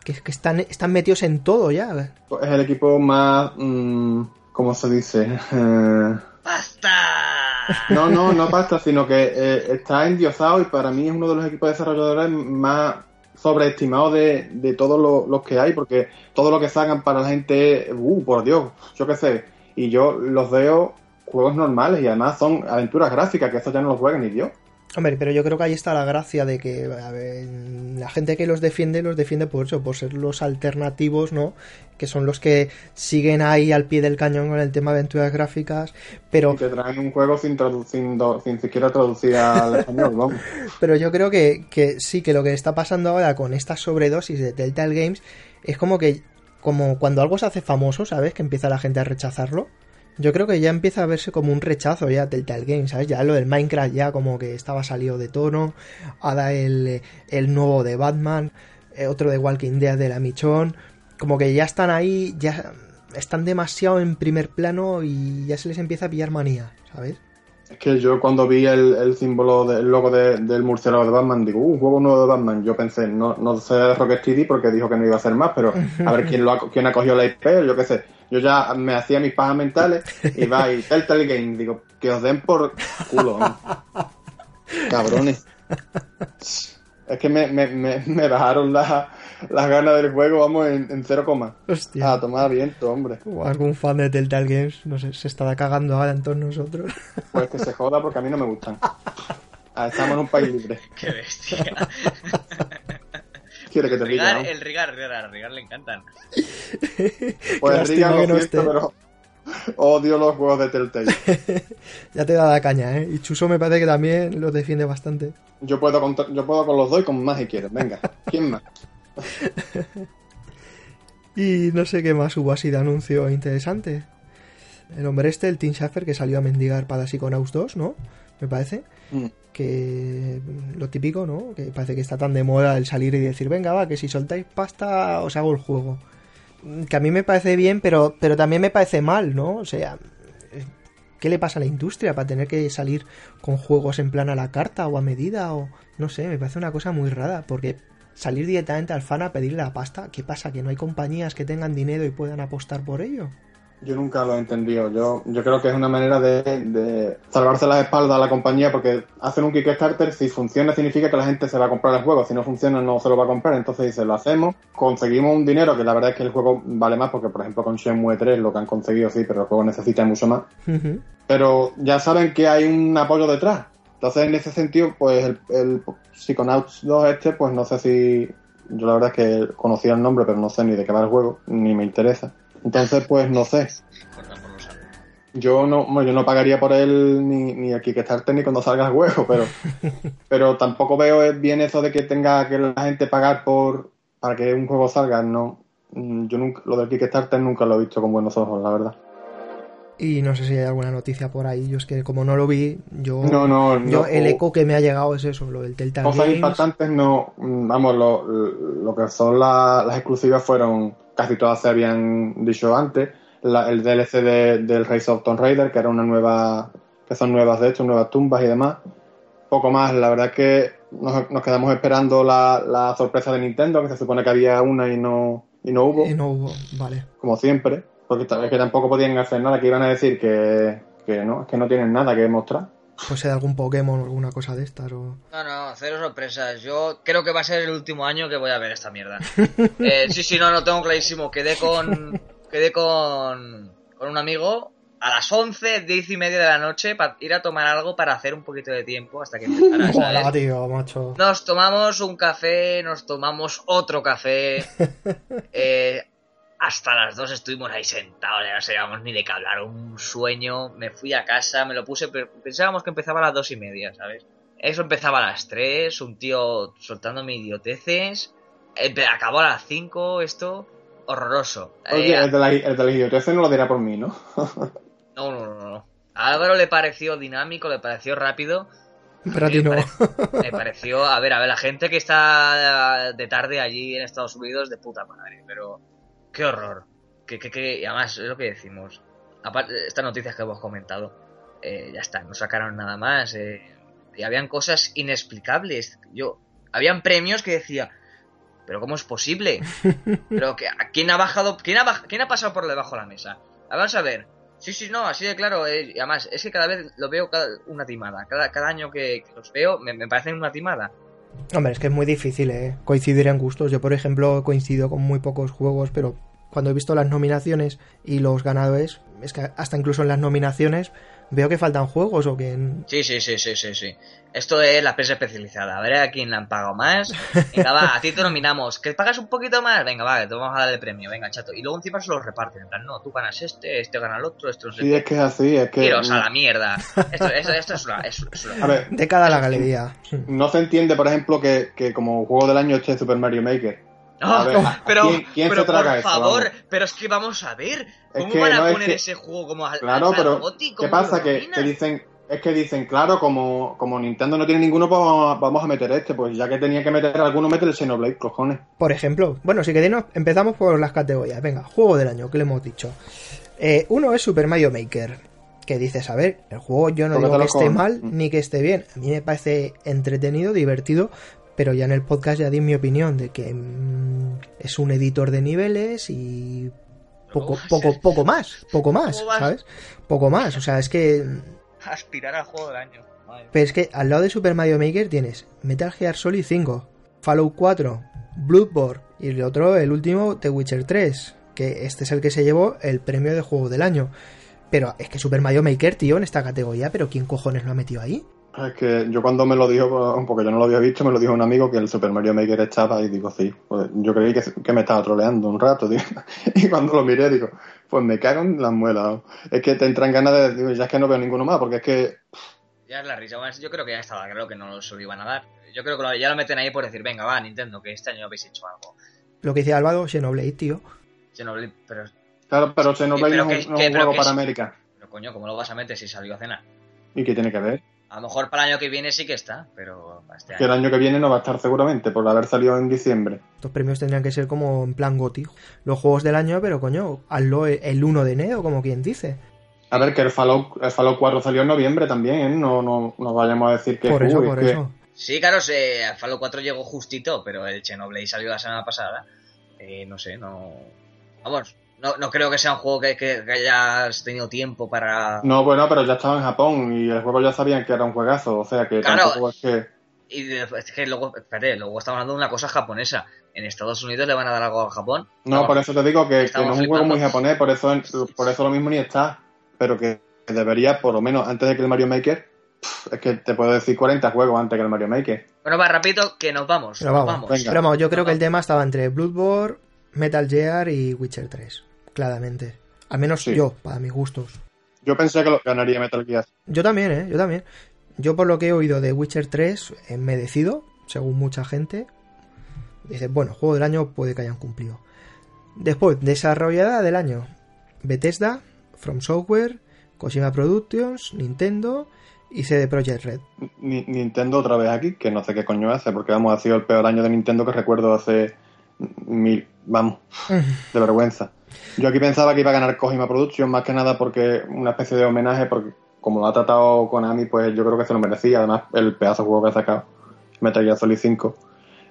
Que es que están, están metidos en todo ya. Es el equipo más, mmm, ¿cómo se dice? Eh... ¡Basta! No, no, no basta, sino que eh, está endiosado y para mí es uno de los equipos desarrolladores más sobreestimados de, de todos los, los, que hay, porque todo lo que sacan para la gente, uh, por Dios, yo qué sé, y yo los veo juegos normales y además son aventuras gráficas, que eso ya no los juegan ni Dios. Hombre, pero yo creo que ahí está la gracia de que a ver, la gente que los defiende, los defiende por eso, por ser los alternativos, ¿no? Que son los que siguen ahí al pie del cañón con el tema de aventuras gráficas, pero... Y te traen un juego sin, sin, sin siquiera traducir al español, vamos. pero yo creo que, que sí, que lo que está pasando ahora con esta sobredosis de Telltale Games es como que, como cuando algo se hace famoso, ¿sabes? Que empieza la gente a rechazarlo. Yo creo que ya empieza a verse como un rechazo ya del Telltale Game, ¿sabes? Ya lo del Minecraft ya como que estaba salido de tono. Ahora el, el nuevo de Batman, eh, otro de Walking Dead de la Michón. Como que ya están ahí, ya están demasiado en primer plano y ya se les empieza a pillar manía, ¿sabes? Es que yo cuando vi el, el símbolo del logo de, del murciélago de Batman, digo, uh, juego nuevo de Batman. Yo pensé, no, no sé Rocksteady porque dijo que no iba a hacer más, pero a ver quién lo ha, quién ha cogido la IP, yo qué sé yo ya me hacía mis pajas mentales y va y Telltale Game, digo, que os den por culo. ¿no? Cabrones. Es que me, me, me, me bajaron la, las ganas del juego, vamos, en, en cero coma. Hostia. A tomar viento, hombre. O algún fan de Telltale Games, no sé, se estará cagando ahora en todos nosotros. Pues que se joda porque a mí no me gustan. Ah, estamos en un país libre. Qué bestia. Quiere que te Rigar, diga, el Rigar, Rigar, Rigar le encantan. Pues Lástima Riga que lo no siento, esté. pero odio los juegos de Telltale. ya te da la caña, ¿eh? Y Chuso me parece que también los defiende bastante. Yo puedo con, yo puedo con los dos y con más si quieres. Venga, ¿quién más? Y no sé qué más hubo así de anuncio interesante. el hombre este, el Tim Schafer, que salió a mendigar para Psychonauts 2, ¿no? Me parece. Mm. Que lo típico, ¿no? Que parece que está tan de moda el salir y decir, venga, va, que si soltáis pasta os hago el juego. Que a mí me parece bien, pero, pero también me parece mal, ¿no? O sea, ¿qué le pasa a la industria para tener que salir con juegos en plan a la carta o a medida? O no sé, me parece una cosa muy rara, porque salir directamente al fan a pedirle la pasta, ¿qué pasa? ¿Que no hay compañías que tengan dinero y puedan apostar por ello? Yo nunca lo he entendido. Yo, yo creo que es una manera de, de salvarse las espaldas a la compañía porque hacen un Kickstarter, si funciona significa que la gente se va a comprar el juego, si no funciona no se lo va a comprar, entonces dice, lo hacemos, conseguimos un dinero que la verdad es que el juego vale más porque por ejemplo con Shenmue 3 lo que han conseguido sí, pero el juego necesita mucho más. Pero ya saben que hay un apoyo detrás. Entonces en ese sentido, pues el, el Psychonauts 2 este, pues no sé si... Yo la verdad es que conocía el nombre, pero no sé ni de qué va el juego, ni me interesa. Entonces, pues no sé. Yo no, yo no pagaría por él ni, ni el Kickstarter ni cuando salga el juego, pero, pero tampoco veo bien eso de que tenga que la gente pagar por para que un juego salga. No, Mm, yo nunca, lo del Kickstarter nunca lo he visto con buenos ojos, la verdad. Y no sé si hay alguna noticia por ahí. Yo es que como no lo vi, yo, No, no, no. yo el eco que me ha llegado es eso, lo del Telltale Cosas impactantes no, mm, vamos, lo, lo que son la- las exclusivas fueron, casi todas se habían dicho antes. La- el DLC de- del Rise of Tomb Raider, que era una nueva, que son nuevas de hecho, nuevas tumbas y demás. Poco más, la verdad es que nos, nos quedamos esperando la, la sorpresa de Nintendo, que se supone que había una y no, y no hubo, Y no hubo, vale. como siempre, porque tal vez que tampoco podían hacer nada, que iban a decir que, que no, es que no tienen nada que mostrar. Pues sea de algún Pokémon o alguna cosa de estas. O... No, no, cero sorpresas. Yo creo que va a ser el último año que voy a ver esta mierda. Eh, sí, sí, no, no tengo clarísimo. Quedé con. Quedé con. Con un amigo a las 11, 10 y media de la noche para ir a tomar algo para hacer un poquito de tiempo hasta que empezara, Hola, tío, macho. Nos tomamos un café, nos tomamos otro café. eh, hasta las dos estuvimos ahí sentados, ya no sabíamos ni de qué hablar, un sueño. Me fui a casa, me lo puse, pero pensábamos que empezaba a las dos y media, ¿sabes? Eso empezaba a las tres, un tío soltándome idioteces. Empe- acabó a las cinco, esto horroroso. Oye, Eh, el de la, el de la idiotez no lo dirá por mí, ¿no? no, no, no, no. A Álvaro le pareció dinámico, le pareció rápido. Pero a ti no. Me pareció, a ver, a ver, la gente que está de tarde allí en Estados Unidos, de puta madre, pero qué horror. Que, que, que, y además, es lo que decimos. Aparte, estas noticias que hemos comentado, eh, ya está, no sacaron nada más. eh, y habían cosas inexplicables. Yo, habían premios que decía, pero ¿cómo es posible? Pero que, ¿quién ha bajado, quién ha, quién ha pasado por debajo de la mesa? Vamos a ver. Sí, sí, no, así de claro. eh, y además, es que cada vez lo veo cada, una timada. Cada, cada año que, que los veo me, me parecen una timada. Hombre, es que es muy difícil ¿eh? coincidir en gustos. Yo, por ejemplo, coincido con muy pocos juegos, pero cuando he visto las nominaciones y los ganadores, es que hasta incluso en las nominaciones veo que faltan juegos o que... Sí, sí, sí, sí, sí, sí. Esto es la prensa especializada. A ver a quién le han pagado más. Venga, va, a ti te nominamos. ¿Que pagas un poquito más? Venga, va, te vamos a dar el premio. Venga, chato. Y luego encima se los reparten. En plan, no, tú ganas este, este gana el otro, esto no sé Sí, qué. es que es así, es que... Iros a la mierda. Esto, esto, esto es una... Es, es una- A ver, De cada la galería. no se entiende, por ejemplo, que, que como juego del año esté Super Mario Maker. Ver, ¿a- pero, ¿quién- quién se pero traga por eso? favor, Vamos. pero es que vamos a ver. Es ¿Cómo que van a no, es poner que- ese juego como al, Claro, al pero? ¿qué ¿Cómo pasa? Que, que dicen, es que dicen, claro, como, como Nintendo no tiene ninguno, pues vamos a, vamos a meter este. Pues ya que tenía que meter alguno, mete el Xenoblade, cojones. Por ejemplo, bueno, si queréis, empezamos por las categorías. Venga, juego del año, que le hemos dicho. Eh, uno es Super Mario Maker. Que dices, a ver, el juego yo no digo que esté con- mal Mm. ni que esté bien. A mí me parece entretenido, divertido, pero ya en el podcast ya di mi opinión de que mm, es un editor de niveles y poco, poco, poco más, poco más. ¿sabes? Poco más, o sea, es que Aspirar al juego del año. Madre. pero es que al lado de Super Mario Maker tienes Metal Gear Solid 5, Fallout 4, Bloodborne y el otro, el último, The Witcher 3, que este es el que se llevó el premio de juego del año. Pero es que Super Mario Maker, tío, en esta categoría, pero ¿quién cojones lo ha metido ahí? Es que yo cuando me lo dijo, pues, porque yo no lo había visto, me lo dijo un amigo que el Super Mario Maker estaba y digo, sí, pues yo creí que, que me estaba troleando un rato, tío. Y cuando lo miré, digo, pues me cago en las muelas. Es que te entran ganas de decir, ya es que no veo ninguno más, porque es que Ya es la risa. Bueno, yo creo que ya estaba claro que no se lo iban a dar. Yo creo que lo- ya lo meten ahí por decir, venga, va, Nintendo, que este año habéis hecho algo. Lo que decía Álvaro, Xenoblade, tío. Xenoblade, pero Claro, pero Xenoblade pero no es que- un, no que- es un pero juego que para es- América. Pero coño, ¿cómo lo vas a meter si salió a cena? ¿Y qué tiene que ver? A lo mejor para el año que viene sí que está, pero para este Que el año. que viene no va a estar seguramente, por haber salido en diciembre. Estos premios tendrían que ser como en plan GOTY. Los juegos del año, pero coño, hazlo el 1 de enero, como quien dice. A ver, que el Fallout, el Fallout 4 salió en noviembre también, ¿eh? No, no, no vayamos a decir que por eso, es por que- eso. Sí, claro, se, Fallout 4 llegó justito, pero el Xenoblade salió la semana pasada. Eh, no sé, no... Vamos, no, no creo que sea un juego que, que- que hayas tenido tiempo para... No, bueno, pero ya estaba en Japón y el juego ya sabían que era un juegazo, o sea que Claro. tampoco es que... Y es que luego, espérate, luego estamos hablando de una cosa japonesa. En Estados Unidos le van a dar algo a Japón. No, Vamos, por eso te digo que, no es un juego muy japonés, por eso, por eso lo mismo ni está, pero que debería, por lo menos antes de que el Mario Maker, es que te puedo decir 40 juegos antes que el Mario Maker. Bueno, va rápido, que nos vamos. Pero nos vamos, vamos. venga. pero vamos, yo creo Nos que el vamos. tema estaba entre Bloodborne, Metal Gear y Witcher 3. Claramente. Al menos Sí. yo, para mis gustos. Yo pensé que lo ganaría Metal Gear. Yo también, ¿eh? Yo también. Yo por lo que he oído de Witcher 3, he merecido, según mucha gente. Dice, bueno, juego del año puede que hayan cumplido. Después, desarrollada del año. Bethesda, From Software, Kojima Productions, Nintendo y CD Projekt Red. Ni- Nintendo otra vez aquí, que no sé qué coño hace, porque vamos, ha sido el peor año de Nintendo que recuerdo hace mil, vamos, de vergüenza. Yo aquí pensaba que iba a ganar Kojima Productions, más que nada porque una especie de homenaje, porque como lo ha tratado Konami, pues yo creo que se lo merecía, además el pedazo de juego que ha sacado, Metal Gear Solid 5.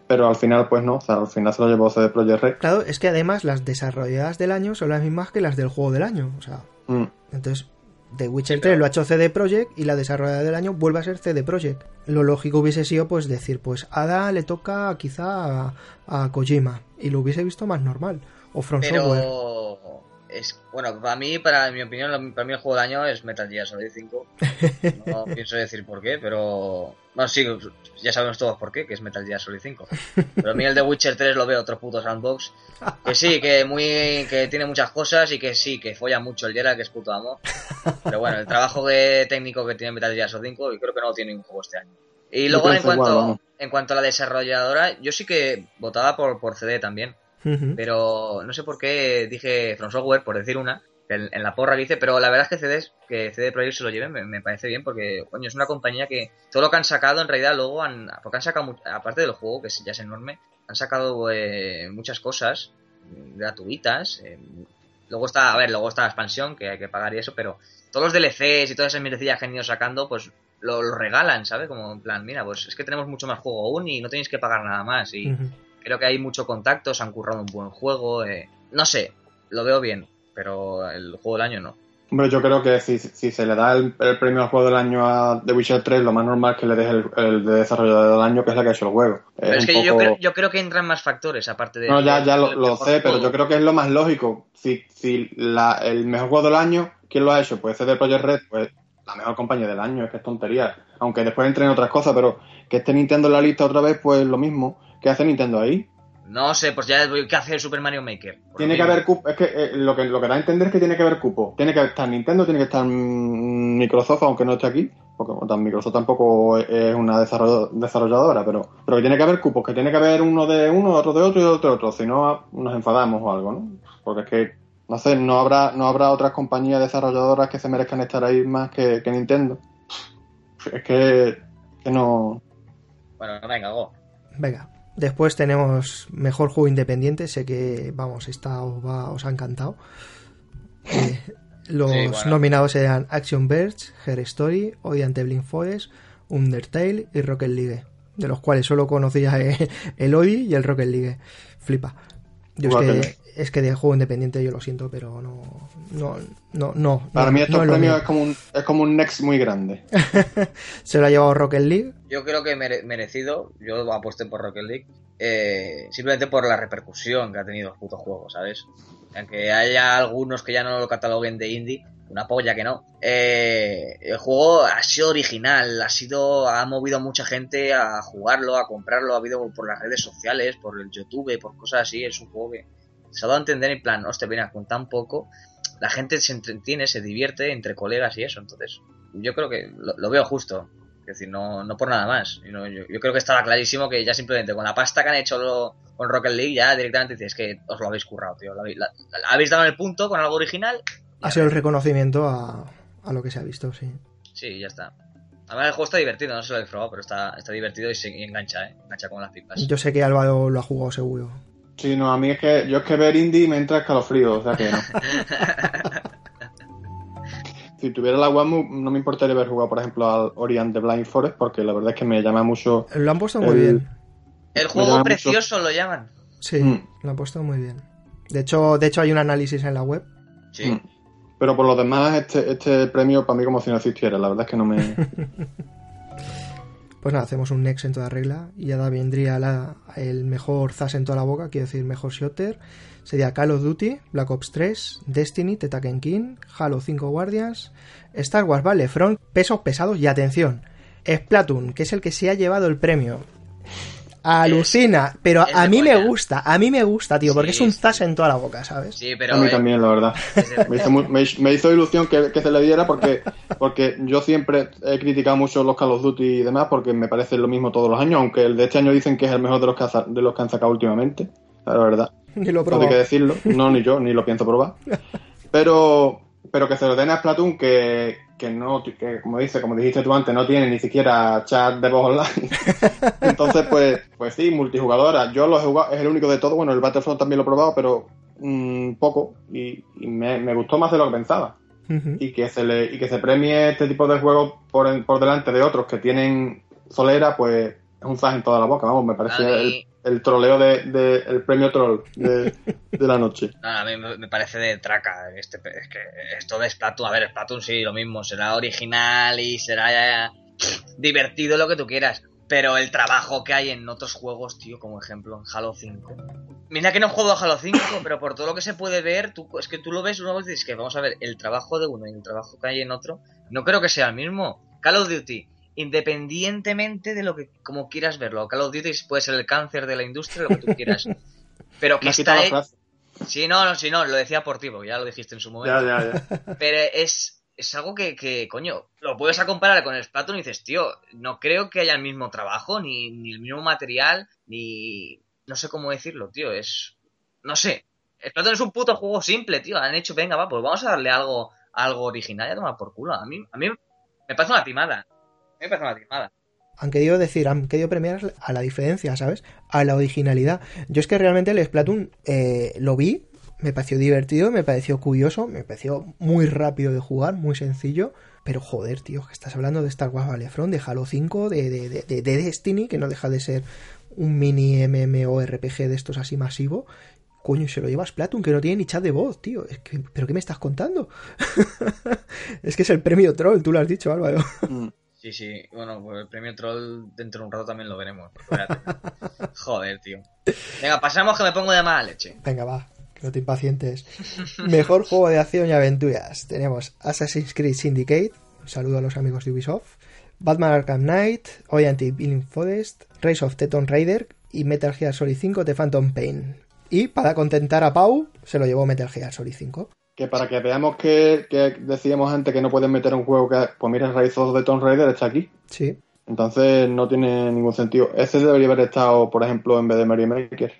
Pero al final, pues no, o sea, al final se lo llevó CD Projekt Red. Claro, es que además las desarrolladas del año son las mismas que las del juego del año. O sea, Mm. entonces, The Witcher 3 lo ha hecho CD Projekt y la desarrollada del año vuelve a ser CD Projekt. Lo lógico hubiese sido pues decir, pues Ada le toca quizá a, a Kojima y lo hubiese visto más normal. O From Software. Pero es bueno, para mí, para mi opinión, para mí el juego del año es Metal Gear Solid 5. No pienso decir por qué, pero bueno, sí, ya sabemos todos por qué, que es Metal Gear Solid 5. Pero a mí el de Witcher 3 lo veo otro puto sandbox. Que sí, que muy que tiene muchas cosas y que sí, que folla mucho el Geralt, que es puto amo. Pero bueno, el trabajo que- técnico que tiene Metal Gear Solid 5 y creo que no lo tiene ningún juego este año. Y luego en cuanto igual, en cuanto a la desarrolladora, yo sí que votaba por, por CD también. Pero no sé por qué dije From Software, por decir una, en, en la porra que hice, pero la verdad es que CD, que CD Projekt se lo lleve me, me parece bien porque, coño, es una compañía que todo lo que han sacado en realidad luego han, porque han sacado, aparte del juego, que ya es enorme, han sacado eh, muchas cosas gratuitas. eh, luego está, a ver, luego está la expansión, que hay que pagar y eso, pero todos los DLCs y todas esas mierdecillas que han ido sacando, pues lo, lo regalan, ¿sabes? Como en plan, mira, pues es que tenemos mucho más juego aún y no tenéis que pagar nada más. Y. Creo que hay mucho contacto, se han currado un buen juego. eh, No sé, lo veo bien, pero el juego del año no. Hombre, yo creo que si, si se le da el, el premio al juego del año a The Witcher 3, lo más normal es que le des el, el de desarrollador del año, que es la que ha hecho el juego. Pero es un que yo, poco- creo, yo creo que entran más factores, aparte de... No, ya, ya lo, sé, pero yo creo que es lo más lógico. Si, si la, el mejor juego del año, ¿quién lo ha hecho? Pues CD Projekt Red, pues la mejor compañía del año, es que es tontería. Aunque después entren otras cosas, pero que esté Nintendo en la lista otra vez, pues lo mismo. ¿Qué hace Nintendo ahí? No sé, pues ya ¿qué hace el Super Mario Maker? Tiene lo que haber cupo. Es que eh, lo que lo que da a entender es que tiene que haber cupo. Tiene que estar Nintendo, tiene que estar mm, Microsoft, aunque no esté aquí. Porque Microsoft tampoco es una desarrollo- desarrolladora, pero, pero que tiene que haber cupos, que tiene que haber uno de uno, otro de otro y otro de otro. Si no, nos enfadamos o algo, ¿no? Porque es que, no sé, no habrá, no habrá otras compañías desarrolladoras que se merezcan estar ahí más que, que Nintendo. Es que, que no. Bueno, venga, go. Venga. Después tenemos mejor juego independiente. Sé que, vamos, esta os, va- os ha encantado. Eh, los Sí, bueno. nominados eran Action Verge, Her Story, Odi ante Blind Forest, Undertale y Rocket League. De los cuales solo conocía el Odi y el Rocket League. Flipa. Yo es que, es que de juego independiente yo lo siento, pero no. No, no, no. Para no, mí estos no premios es como, un, es como un next muy grande. Se lo ha llevado Rocket League. Yo creo que mere- merecido, yo aposté por Rocket League, eh, simplemente por la repercusión que ha tenido el puto juego, ¿sabes? Aunque haya algunos que ya no lo cataloguen de indie, una polla que no. Eh, el juego ha sido original, ha sido, ha movido a mucha gente a jugarlo, a comprarlo, ha habido por las redes sociales, por el YouTube, por cosas así, es un juego que se ha dado a entender en plan, hostia, mira, con tan poco, la gente se entretiene, se divierte entre colegas y eso, entonces yo creo que lo, lo veo justo. Es decir, no, no por nada más. Yo, yo creo que estaba clarísimo que ya simplemente con la pasta que han hecho lo- Con Rocket League ya directamente dices que os lo habéis currado, tío. La- la- habéis dado en el punto con algo original. Ha sido el reconocimiento a, a lo que se ha visto, sí. Sí, ya está. Además el juego está divertido, no se lo he probado, pero está, está divertido y, se, y engancha, ¿eh? Engancha como las pipas. Yo sé que Álvaro lo ha jugado seguro. Sí, no, a mí es que yo es que ver indie me entra escalofrío, o sea que no. si tuviera la One, no me importaría haber jugado, por ejemplo, al Ori and the Blind Forest, porque la verdad es que me llama mucho. Lo han puesto muy bien. El juego precioso lo llaman. Sí, Mm. lo han puesto muy bien. De hecho, de hecho hay un análisis en la web. Sí. Mm. Pero por lo demás, este, este premio para mí como si no existiera, la verdad es que no me. Pues nada, hacemos un next en toda regla y ya da- vendría la, el mejor zas en toda la boca, quiero decir, mejor shooter. Sería Call of Duty, Black Ops 3, Destiny, Tetaken King, Halo 5 Guardians, Star Wars Battlefront, pesos pesados y atención, Splatoon, que es el que se ha llevado el premio. Alucina, pero a mí me gusta, a mí me gusta, tío, porque Sí, es un sí. zas en toda la boca, ¿sabes? Sí, pero. a mí eh, también, la verdad. Me hizo, mu- me, me hizo ilusión que, que se le diera porque, porque yo siempre he criticado mucho los Call of Duty y demás porque me parece lo mismo todos los años, aunque el de este año dicen que es el mejor de los que, ha sa- de los que han sacado últimamente. La verdad. Ni lo Todo hay que decirlo. No, ni yo, ni lo pienso probar. Pero, pero que se lo den a Splatoon que, que no, que como dice, como dijiste tú antes, no tiene ni siquiera chat de voz online. Entonces, pues, pues sí, multijugadora. Yo lo he jugado, es el único de todo. Bueno, el Battlefront también lo he probado, pero mm, poco. Y, y me, me gustó más de lo que pensaba. Y que se le, y que se premie este tipo de juegos por, por delante de otros que tienen solera, pues es un zas en toda la boca, vamos, me parece el, el troleo de, de- el premio troll de, de la noche. No, a mí me parece de traca. Este, es que esto de Splatoon, a ver, Splatoon sí, lo mismo, será original y será pff, divertido lo que tú quieras. Pero el trabajo que hay en otros juegos, tío, como ejemplo, en Halo 5. Mira que no juego a Halo 5, pero por todo lo que se puede ver, tú, es que tú lo ves una vez y dices que vamos a ver el trabajo de uno y el trabajo que hay en otro. No creo que sea el mismo. Call of Duty, independientemente de lo que, como quieras verlo. Call of Duty puede ser el cáncer de la industria, lo que tú quieras. Pero que está. Sí, no, no, sí, no, lo decía por ti, porque ya lo dijiste en su momento. Ya, ya, ya. Pero es, es algo que, que, coño, lo puedes a comparar con el Splatoon y dices, tío, no creo que haya el mismo trabajo, ni, ni el mismo material, ni... No sé cómo decirlo, tío, es... No sé. Splatoon es un puto juego simple, tío. Han hecho, venga, va, pues vamos a darle algo, algo original y a tomar por culo. A mí, a mí me parece una timada. A mí me parece una timada. han querido decir, han querido premiar a la diferencia, ¿sabes? A la originalidad. Yo es que realmente el Splatoon eh, lo vi, me pareció divertido, me pareció curioso, me pareció muy rápido de jugar, muy sencillo. Pero joder, tío, que estás hablando de Star Wars Battlefront, de Halo 5, de, de, de, de- de Destiny, que no deja de ser un mini MMORPG de estos así masivo. Coño, y se lo lleva Splatoon, que no tiene ni chat de voz, tío. Es que- ¿Pero qué me estás contando? es que es el premio troll, tú lo has dicho, Álvaro. Mm. Sí, sí. Bueno, pues el premio Troll dentro de un rato también lo veremos. Joder, tío. Venga, pasamos que me pongo de mala leche. Venga, va, no te impacientes. Mejor juego de acción y aventuras. Tenemos Assassin's Creed Syndicate. Un saludo a los amigos de Ubisoft. Batman Arkham Knight, Orient Billing Forest, Race of the Tomb Raider y Metal Gear Solid 5 de Phantom Pain. Y para contentar a Pau, se lo llevó Metal Gear Solid 5. Que para que veamos que, que decíamos antes que no pueden meter un juego que. Pues mira, Rise of the Tomb Raider está aquí. Sí. Entonces no tiene ningún sentido. Ese debería haber estado, por ejemplo, en vez de Mario Maker.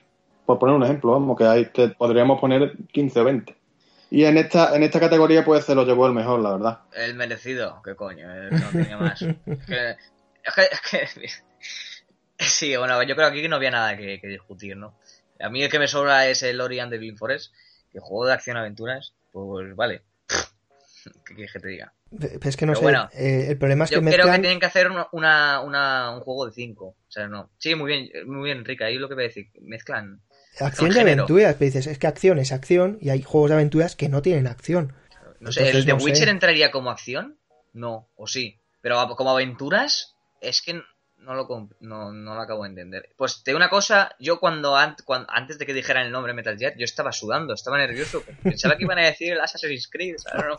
Por poner un ejemplo, vamos, que hay que podríamos poner 15 o 20. Y en esta, en esta categoría, pues se lo llevó el mejor, la verdad. El merecido, qué coño, eh, no tenía más. Es que, es que, es que- sí, bueno, yo creo que aquí no había nada que, que discutir, ¿no? A mí el que me sobra es el Ori and the Blind Forest, que juego de acción-aventuras, pues vale. ¿Qué quieres que te diga? Es que no Pero sé, bueno, eh, el problema es Yo que creo que tienen que hacer una, una, una- un juego de 5. O sea, no. Sí, muy bien, muy bien, Rica. Ahí lo que voy a decir. Mezclan. Acción género. aventuras, pero dices, es que acción es acción y hay juegos de aventuras que no tienen acción. No sé, Entonces, ¿el de no sé. Witcher entraría como acción? No, o sí. Pero como aventuras, es que no lo, no, no lo acabo de entender. Pues te digo una cosa, yo cuando, an- cuan- antes de que dijeran el nombre Metal Gear, yo estaba sudando, estaba nervioso. Pensaba que iban a decir el Assassin's Creed. No.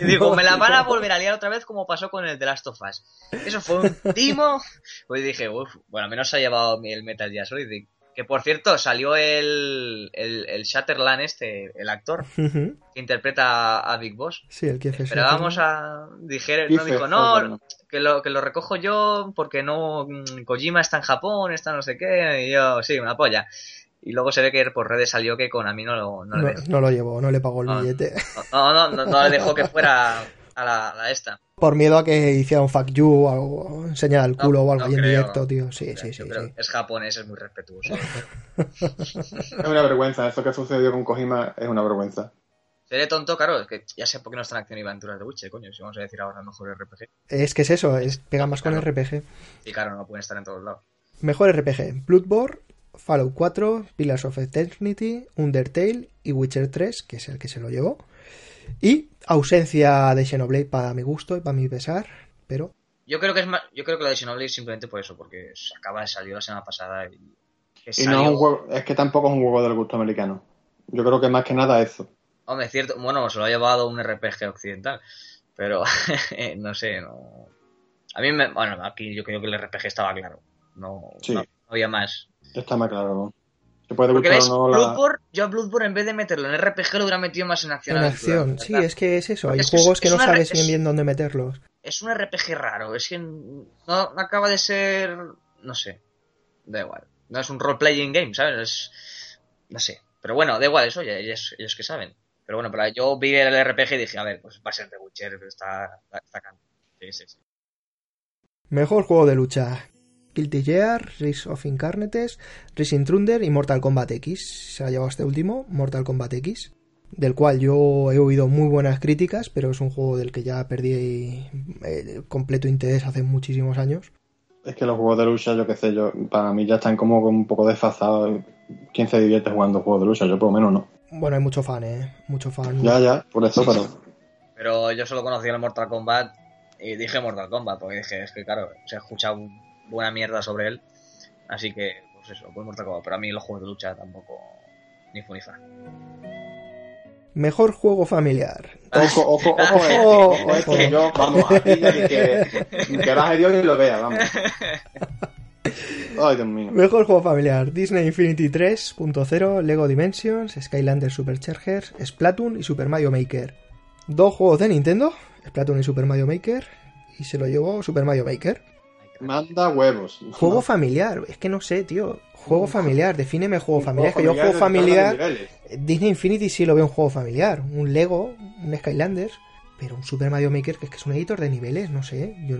Y digo, me la van a volver a liar otra vez como pasó con el The Last of Us. Eso fue un timo. Pues dije, uff, bueno, al menos se ha llevado el Metal Gear Solid. Que por cierto, salió el, el, el Shatterland este, el actor que interpreta a Big Boss. sí, el que hace Esperábamos a. Dijeron, no, dijo, no, Sutherland. que lo, que lo recojo yo porque no. mm, Kojima está en Japón, está no sé qué. Y yo, sí, una polla. y luego se ve que por redes salió que con a mí no lo, no, No, le no lo llevó, no le pagó el billete. No, no, no, no le dejó que fuera a la, a la esta. Por miedo a que hiciera un fuck you o algo, enseñar el No, culo o algo no ahí en directo, tío. Sí, sí, sí. sí. Es japonés, es muy respetuoso. Es una vergüenza. Esto que sucedió con Kojima es una vergüenza. Seré tonto, claro, es que ya sé por qué no están acción y aventuras de Witcher, coño, si vamos a decir ahora mejor RPG. Es que es eso, es, pega más con Claro. RPG. Y claro, no pueden estar en todos lados. Mejor RPG: Bloodborne, Fallout 4, Pillars of Eternity, Undertale y Witcher 3, que es el que se lo llevó. Y ausencia de Xenoblade para mi gusto y para mi pesar, pero Yo creo que es más, yo creo que lo de Xenoblade es simplemente por eso, porque se acaba de salir la semana pasada y que Y no es un juego, es que tampoco es un juego del gusto americano. Yo creo que más que nada eso. Hombre, cierto, bueno, se lo ha llevado un RPG occidental, pero no sé, no. A mí me, bueno, aquí yo creo que el RPG estaba claro, no, Sí. no había más. Está más claro, ¿no? Puede Porque gustar ves, o no la... Bloodborne, yo a Bloodborne en vez de meterlo en RPG lo hubiera metido más en acción. en acción. Sí, es que es eso. Hay que juegos es- que es no sabes bien bien dónde meterlos. Es un RPG raro, es que no, no acaba de ser, no sé, da igual. No es un role-playing game, ¿sabes? Es, no sé. Pero bueno, da igual eso, ya- ellos, ellos que saben. Pero bueno, pero yo vi el RPG y dije, a ver, pues va a ser de Witcher, está, está, está can- Sí, sí, sí. Mejor juego de lucha. Guilty Gear, Rise of Incarnates, Racing Thunder y Mortal Kombat X. Se ha llevado este último, Mortal Kombat X, del cual yo he oído muy buenas críticas, pero es un juego del que ya perdí eh, completo interés hace muchísimos años. Es que los juegos de lucha, yo qué sé, yo para mí ya están como un poco desfasados. ¿Quién se divierte jugando juegos de lucha? Yo por lo menos no. Bueno, hay mucho fan, ¿eh? Mucho fan. Ya, ya, por eso, pero... Pero yo solo conocía el Mortal Kombat y dije Mortal Kombat, porque dije, es que claro, se ha escuchado buena mierda sobre él. Así que, pues eso, pues Mortal Kombat. Pero a mí los juegos de lucha tampoco, ni fu ni fa. Mejor juego familiar. Ojo, ojo, ojo, eh, Ojo, ojo, es ojo. que yo, vamos, aquí ya ni que, ni que baje Dios y lo vea, vamos. Ay, Dios mío. Mejor juego familiar: Disney Infinity 3.0, Lego Dimensions, Skylanders Superchargers, Splatoon y Super Mario Maker. Dos juegos de Nintendo, Splatoon y Super Mario Maker, y se lo llevó Super Mario Maker. Manda huevos. Juego familiar, es que no sé, tío. Juego familiar, defíneme juego familiar. Es que yo familiar juego todos los familiar. Disney Infinity sí lo veo un juego familiar. Un Lego, un Skylanders. Pero un Super Mario Maker, que es que es un editor de niveles, no sé. Yo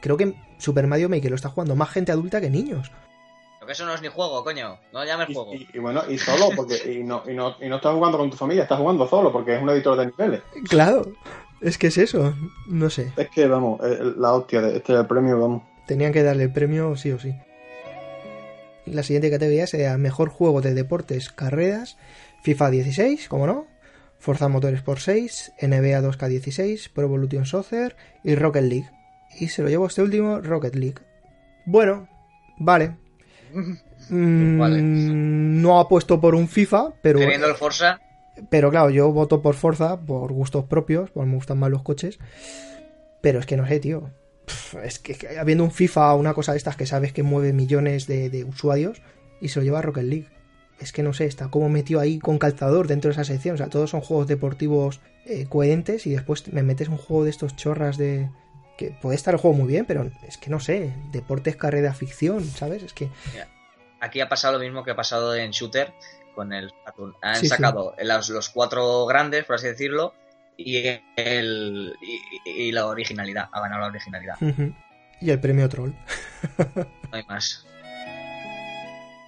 creo que Super Mario Maker lo está jugando más gente adulta que niños. Lo que eso no es ni juego, coño. No llames Y, juego. y- y bueno, y solo, porque y no, y, no, y no estás jugando con tu familia, estás jugando solo, porque es un editor de niveles. Claro, es que es eso. No sé. Es que, vamos, la hostia de este premio, vamos. Tenían que darle el premio sí o sí. La siguiente categoría sería Mejor Juego de Deportes Carreras, FIFA 16, como no, Forza Motorsport 6, NBA 2K16, Pro Evolution Soccer y Rocket League. Y se lo llevo este último, Rocket League. Bueno, vale. Mm, Vale. No apuesto por un FIFA, pero, Teniendo el Forza, pero claro, yo voto por Forza, por gustos propios, porque me gustan más los coches. Pero es que no sé, tío. Es que que habiendo un FIFA o una cosa de estas que sabes que mueve millones de, de usuarios y se lo lleva a Rocket League. Es que no sé, está como metido ahí con calzador dentro de esa sección. O sea, todos son juegos deportivos eh, coherentes y después me metes un juego de estos chorras de. que puede estar el juego muy bien, pero es que no sé. Deportes, carrera, ficción, ¿sabes? Es que. aquí ha pasado lo mismo que ha pasado en Shooter con el. Han Sí, sí. sacado Los, los cuatro grandes, por así decirlo, y, el, y, y la originalidad. Ha ganado la originalidad. Y el premio Troll. No hay más.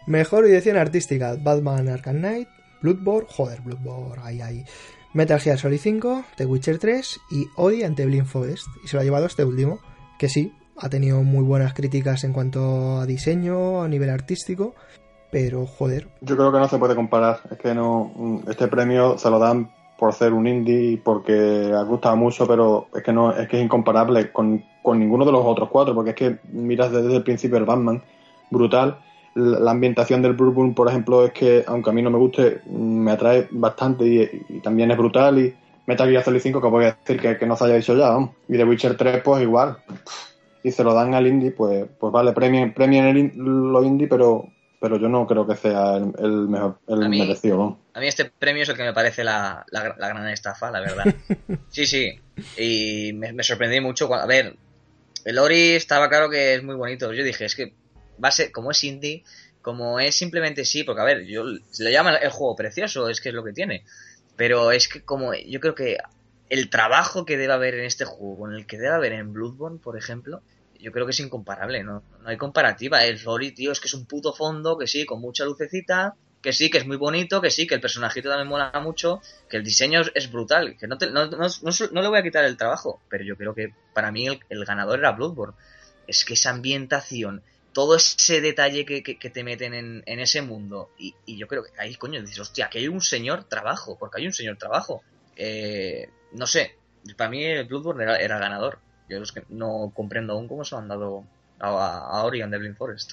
Mejor dirección artística: Batman Arkham Knight, Bloodborne, joder, Bloodborne, ahí, ahí. Metal Gear Solid 5, The Witcher 3 y Odi ante Blind Forest. Y se lo ha llevado este último, que sí, ha tenido muy buenas críticas en cuanto a diseño, a nivel artístico, pero joder, Yo creo que no se puede comparar. Es que no. mm, Este premio se lo dan por ser un indie, porque ha gustado mucho, pero es que no, es que es incomparable con, con ninguno de los otros cuatro, porque es que miras desde el principio el Batman, brutal. La ambientación del Bloodborne, por ejemplo, es que, aunque a mí no me guste, me atrae bastante y, también es brutal. Y Metal Gear Solid 5, que voy a decir que, que no se haya dicho ya. Y The Witcher 3, pues igual. Y se lo dan al indie, pues, pues vale, premien, premien el lo indie, pero, pero yo no creo que sea el, el mejor, el A mí- merecido. A mí este premio es el que me parece la, la, la gran estafa, la verdad. Sí, sí. Y me, me sorprendí mucho. Cuando, a ver, el Ori estaba claro que es muy bonito. Yo dije, es que va a ser, como es indie, como es simplemente sí, porque a ver, yo se le llama el juego precioso, es que es lo que tiene. Pero es que como yo creo que el trabajo que debe haber en este juego, con el que debe haber en Bloodborne, por ejemplo, yo creo que es incomparable, ¿no? No hay comparativa. El Flori, tío, es que es un puto fondo, que sí, con mucha lucecita, que sí, que es muy bonito, que sí, que el personajito también mola mucho, que el diseño es brutal, que no, no, no, no, le voy a quitar el trabajo, pero yo creo que para mí el, ganador era Bloodborne. Es que esa ambientación, todo ese detalle que, que, te meten en, en ese mundo, y, y, yo creo que ahí, coño, dices, hostia, que hay un señor trabajo, porque hay un señor trabajo. Eh, no sé, para mí el Bloodborne era, era ganador. Yo es que no comprendo aún cómo se lo han dado a, a Orion de Blind Forest.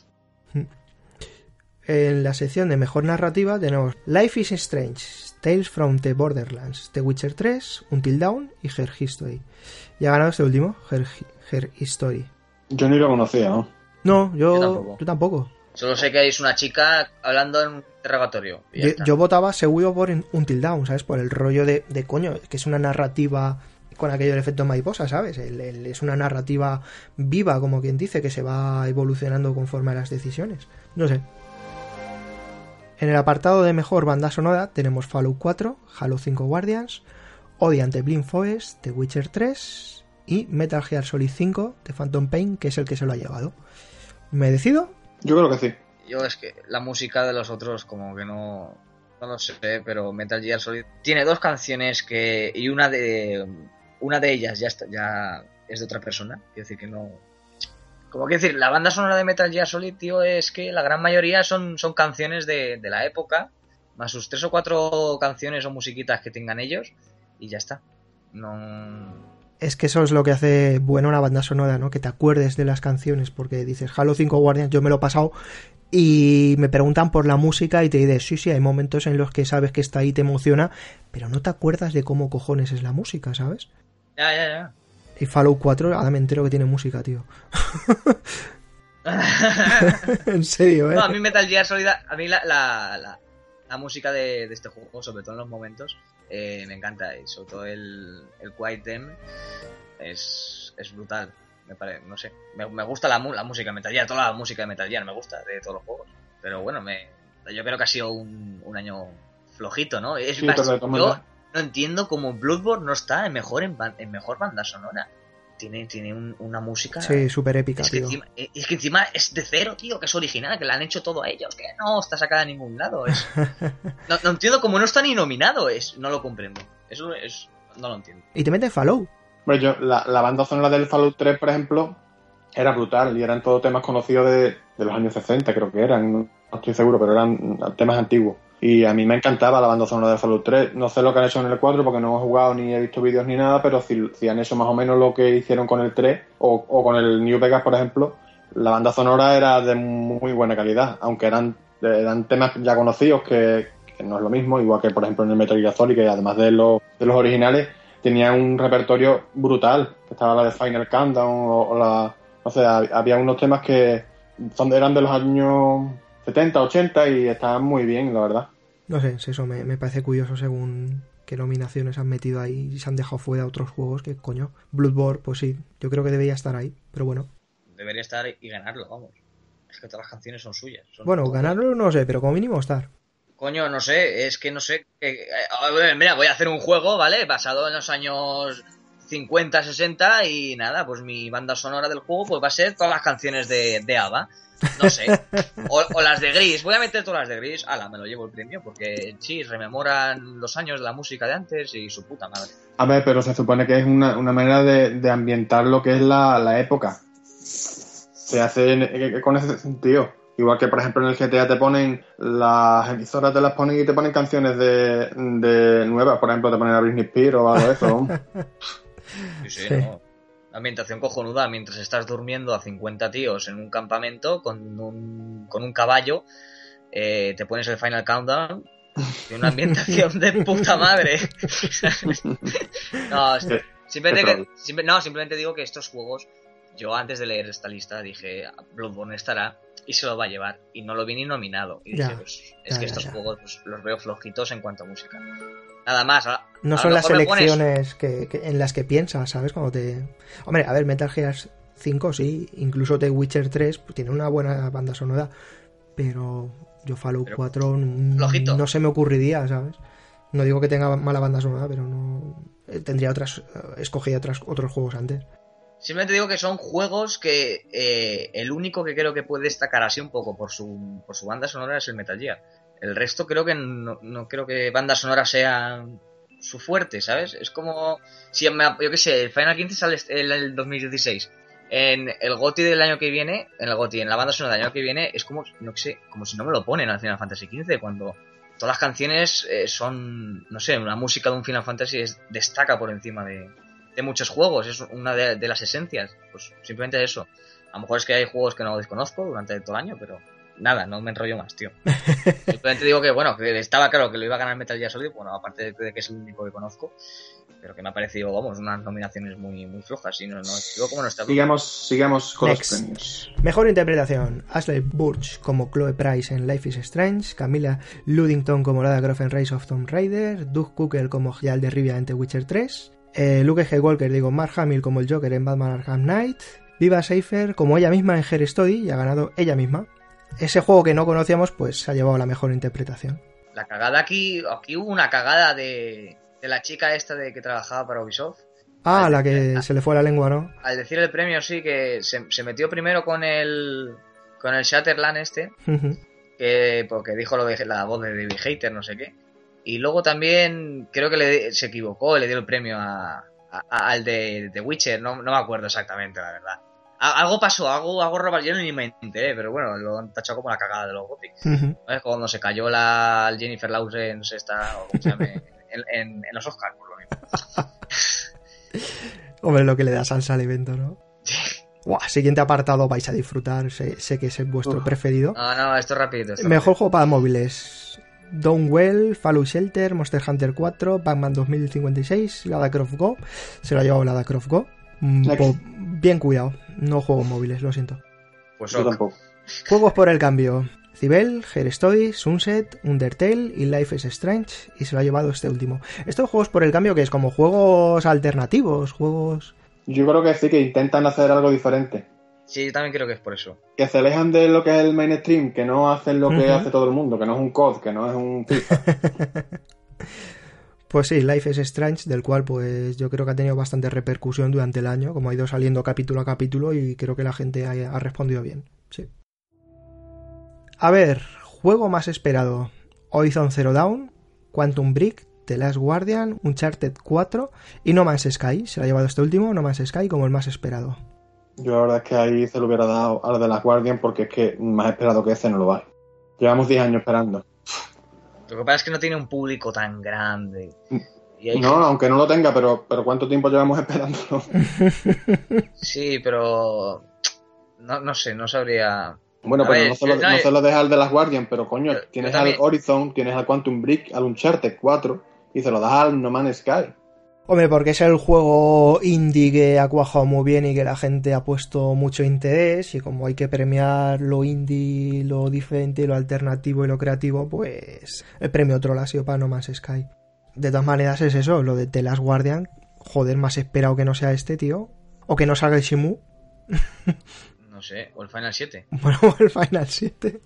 En la sección de mejor narrativa tenemos Life is Strange, Tales from the Borderlands, The Witcher 3, Until Dawn y Her History. Y ha ganado este último, Her, History. Yo ni lo conocía, ¿no? No, yo, yo, tampoco. Solo sé que es una chica hablando en un interrogatorio. Yo, votaba seguro por Until Dawn, ¿sabes? Por el rollo de, de coño, que es una narrativa con aquello del efecto mariposa, ¿sabes? es una narrativa viva, como quien dice, que se va evolucionando conforme a las decisiones. No sé, en el apartado de mejor banda sonora tenemos Fallout 4, Halo 5 Guardians, Odi ante Blind Forest, The Witcher 3 y Metal Gear Solid 5 de Phantom Pain, que es el que se lo ha llevado. ¿Me decido? Yo creo que sí. Yo es que la música de los otros como que no no lo sé, pero Metal Gear Solid tiene dos canciones que y una de una de ellas ya está, ya es de otra persona, quiero decir que no como que decir, la banda sonora de Metal Gear Solid, tío, es que la gran mayoría son, son canciones de, la época, más sus tres o cuatro canciones o musiquitas que tengan ellos, y ya está. No. Es que eso es lo que hace bueno una banda sonora, ¿no? Que te acuerdes de las canciones, porque dices Halo 5 Guardians, yo me lo he pasado y me preguntan por la música y te dices, sí, sí, hay momentos en los que sabes que está ahí, te emociona, pero no te acuerdas de cómo cojones es la música, ¿sabes? Ya, ya, ya. Y Fallout 4, ahora me entero que tiene música, tío. en serio, ¿eh? No, a mí Metal Gear Solid, a mí la, la, la, música de, de, este juego, sobre todo en los momentos, eh, me encanta. Y sobre todo el, el Quiet Dem es, es brutal. Me parece, no sé. Me, me gusta la, la, música de Metal Gear, toda la música de Metal Gear me gusta de todos los juegos. Pero bueno, me, yo creo que ha sido un, un año flojito, ¿no? Es más, yo, no entiendo cómo Bloodborne no está en mejor, en, mejor banda sonora. Tiene, tiene una música. Sí, súper épica. Es que, Encima, es que encima es de cero, tío, que es original, que la han hecho todo a ellos, que no está sacada de ningún lado. Es... no, entiendo cómo no está ni nominado, es, no lo comprendo. Eso es. No lo entiendo. Y te metes Fallout. Bueno, yo, la, la banda sonora del Fallout 3, por ejemplo, era brutal y eran todos temas conocidos de, de los años 60, creo que eran. No estoy seguro, pero eran temas antiguos. Y a mí me encantaba la banda sonora de Fallout 3. No sé lo que han hecho en el 4 porque no he jugado ni he visto vídeos ni nada, pero si, han hecho más o menos lo que hicieron con el 3 o, con el New Vegas, por ejemplo, la banda sonora era de muy buena calidad, aunque eran, eran temas ya conocidos que, no es lo mismo, igual que por ejemplo en el Metal Gear Solid, que además de los, de los originales, tenía un repertorio brutal, estaba la de Final Countdown o, la... O sea, había unos temas que son, eran de los años 70, 80 y está muy bien, la verdad. No sé, eso me, parece curioso según qué nominaciones han metido ahí y se han dejado fuera otros juegos que, coño, Bloodborne, pues sí, yo creo que debería estar ahí, pero bueno. Debería estar y ganarlo, vamos. Es que todas las canciones son suyas. bueno, ganarlo no sé, pero como mínimo estar. Coño, no sé, es que no sé. Eh, mira, voy a hacer un juego, ¿vale? Basado en los años 50, 60 y nada, pues mi banda sonora del juego pues va a ser todas las canciones de, de ABBA. No sé. O, las de Gris. Voy a meter todas las de Gris. Ala, me lo llevo el premio. Porque sí, rememoran los años de la música de antes y su puta madre. A ver, pero se supone que es una, manera de, ambientar lo que es la, época. Se hace con ese sentido. Igual que, por ejemplo, en el GTA te ponen las emisoras, te las ponen y te ponen canciones de, nuevas. Por ejemplo, te ponen a Britney Spears o algo de eso. sí, sí, No ambientación cojonuda mientras estás durmiendo a 50 tíos en un campamento con un, con un caballo, eh, te pones el Final Countdown y una ambientación de puta madre. no, simplemente, no, simplemente digo que estos juegos, yo antes de leer esta lista dije, Bloodborne estará y se lo va a llevar. Y no lo vi ni nominado. Y dije, pues, es que estos juegos pues, los veo flojitos en cuanto a música. Nada más. no son las elecciones que, en las que piensas, ¿sabes? Cuando te... Hombre, a ver, Metal Gear 5 sí, incluso The Witcher 3 pues, tiene una buena banda sonora, pero yo Fallout Pero 4 n- flojito. no se me ocurriría, ¿sabes? No digo que tenga mala banda sonora, pero no eh, tendría otras eh, escogería otras otros juegos antes. Simplemente digo que son juegos que eh, el único que creo que puede destacar así un poco por su, por su banda sonora es el Metal Gear. El resto creo que no, no creo que banda sonora sea su fuerte, ¿sabes? Es como si yo qué sé, el Final 15 sale este- el, el 2016. En el GOTY del año que viene, en el GOTY, en la banda sonora del año que viene, es como, no sé, como si no me lo ponen al Final Fantasy XV, cuando todas las canciones eh, son, no sé, la música de un Final Fantasy es, destaca por encima de, de muchos juegos, es una de, de las esencias. Pues simplemente eso. A lo mejor es que hay juegos que no desconozco durante todo el año, pero nada, no me enrollo más, tío. Simplemente digo que, bueno, que estaba claro que lo iba a ganar Metal Gear Solid, bueno, aparte de, que es el único que conozco, pero que me ha parecido, vamos, unas nominaciones muy, muy flojas, y no, no, digo como no está Sigamos, sigamos con Next. los premios. Mejor interpretación: Ashley Burch como Chloe Price en Life is Strange, Camila Ludington como Lara Croft en Rise of Tomb Raider, Doug Cooker como Geralt de Rivia en The Witcher 3, eh, Luke G. Walker, digo, Mark Hamill como el Joker en Batman Arkham Knight, Viva Seifer como ella misma en Her Story y ha ganado ella misma. Ese juego que no conocíamos, pues se ha llevado la mejor interpretación. La cagada aquí, aquí hubo una cagada de, de la chica esta de que trabajaba para Ubisoft. Ah, la que se le fue la lengua, ¿no? Al decir el premio, sí, que se, se metió primero con el, con el Shatterland este, que porque dijo lo de la voz de David Hater, no sé qué. Y luego también creo que le, se equivocó, le dio el premio a- al de, de Witcher, no, no me acuerdo exactamente, la verdad. Algo pasó, algo, algo robar, yo ni me enteré, pero bueno, lo han tachado como la cagada de los Gothic. ¿Sabes? Cuando se cayó la Jennifer Lawrence esta, o como se llame, en, en- en los Oscars, por lo mismo. Hombre, lo que le da salsa al evento, ¿no? Buah, siguiente apartado vais a disfrutar, sé, sé que es vuestro Uf. preferido. No, no, esto es esto es Mejor juego para móviles. Downwell, Fallout Shelter, Monster Hunter 4, Pac-Man 2056, Lara Croft Go. Se lo ha llevado Lara Croft Go. Mm, Next. bien cuidado, no juego móviles, lo siento. Pues Yo tampoco. Juegos por el cambio. Cibel, Her Story, Sunset, Undertale y Life is Strange. Y se lo ha llevado este último. Estos juegos por el cambio que es como juegos alternativos, juegos... Yo creo que sí, que intentan hacer algo diferente. Sí, yo también creo que es por eso. Que se alejan de lo que es el mainstream, que no hacen lo que hace todo el mundo, que no es un COD, que no es un FIFA. Pues sí, Life is Strange, del cual pues yo creo que ha tenido bastante repercusión durante el año, como ha ido saliendo capítulo a capítulo y creo que la gente ha, respondido bien. Sí. A ver, juego más esperado. Horizon Zero Dawn, Quantum Break, The Last Guardian, Uncharted 4 y No Man's Sky. Se lo ha llevado este último, No Man's Sky, como el más esperado. Yo la verdad es que ahí se lo hubiera dado a lo de las Guardian porque es que más esperado que ese no lo hay. Llevamos 10 años esperando. Lo que pasa es que no tiene un público tan grande. Y hay No, aunque no lo tenga, pero, pero ¿cuánto tiempo llevamos esperándolo? Sí, pero. No, no sé, no sabría. Bueno, A pero ver, no, se lo, no, no eh, se lo deja al de las Guardian, pero coño, Yo- tienes yo al Horizon, tienes al Quantum Break, al Uncharted 4 y se lo das al No Man's Sky. Hombre, porque es el juego indie que ha cuajado muy bien y que la gente ha puesto mucho interés y como hay que premiar lo indie, lo diferente, lo alternativo y lo creativo, pues el premio Troll ha sido para No Man's Sky. De todas maneras es eso, lo de The Last Guardian, joder, más esperado que no sea este, tío. O que no salga el Shimu, No sé, o el Final 7. bueno, el Final 7.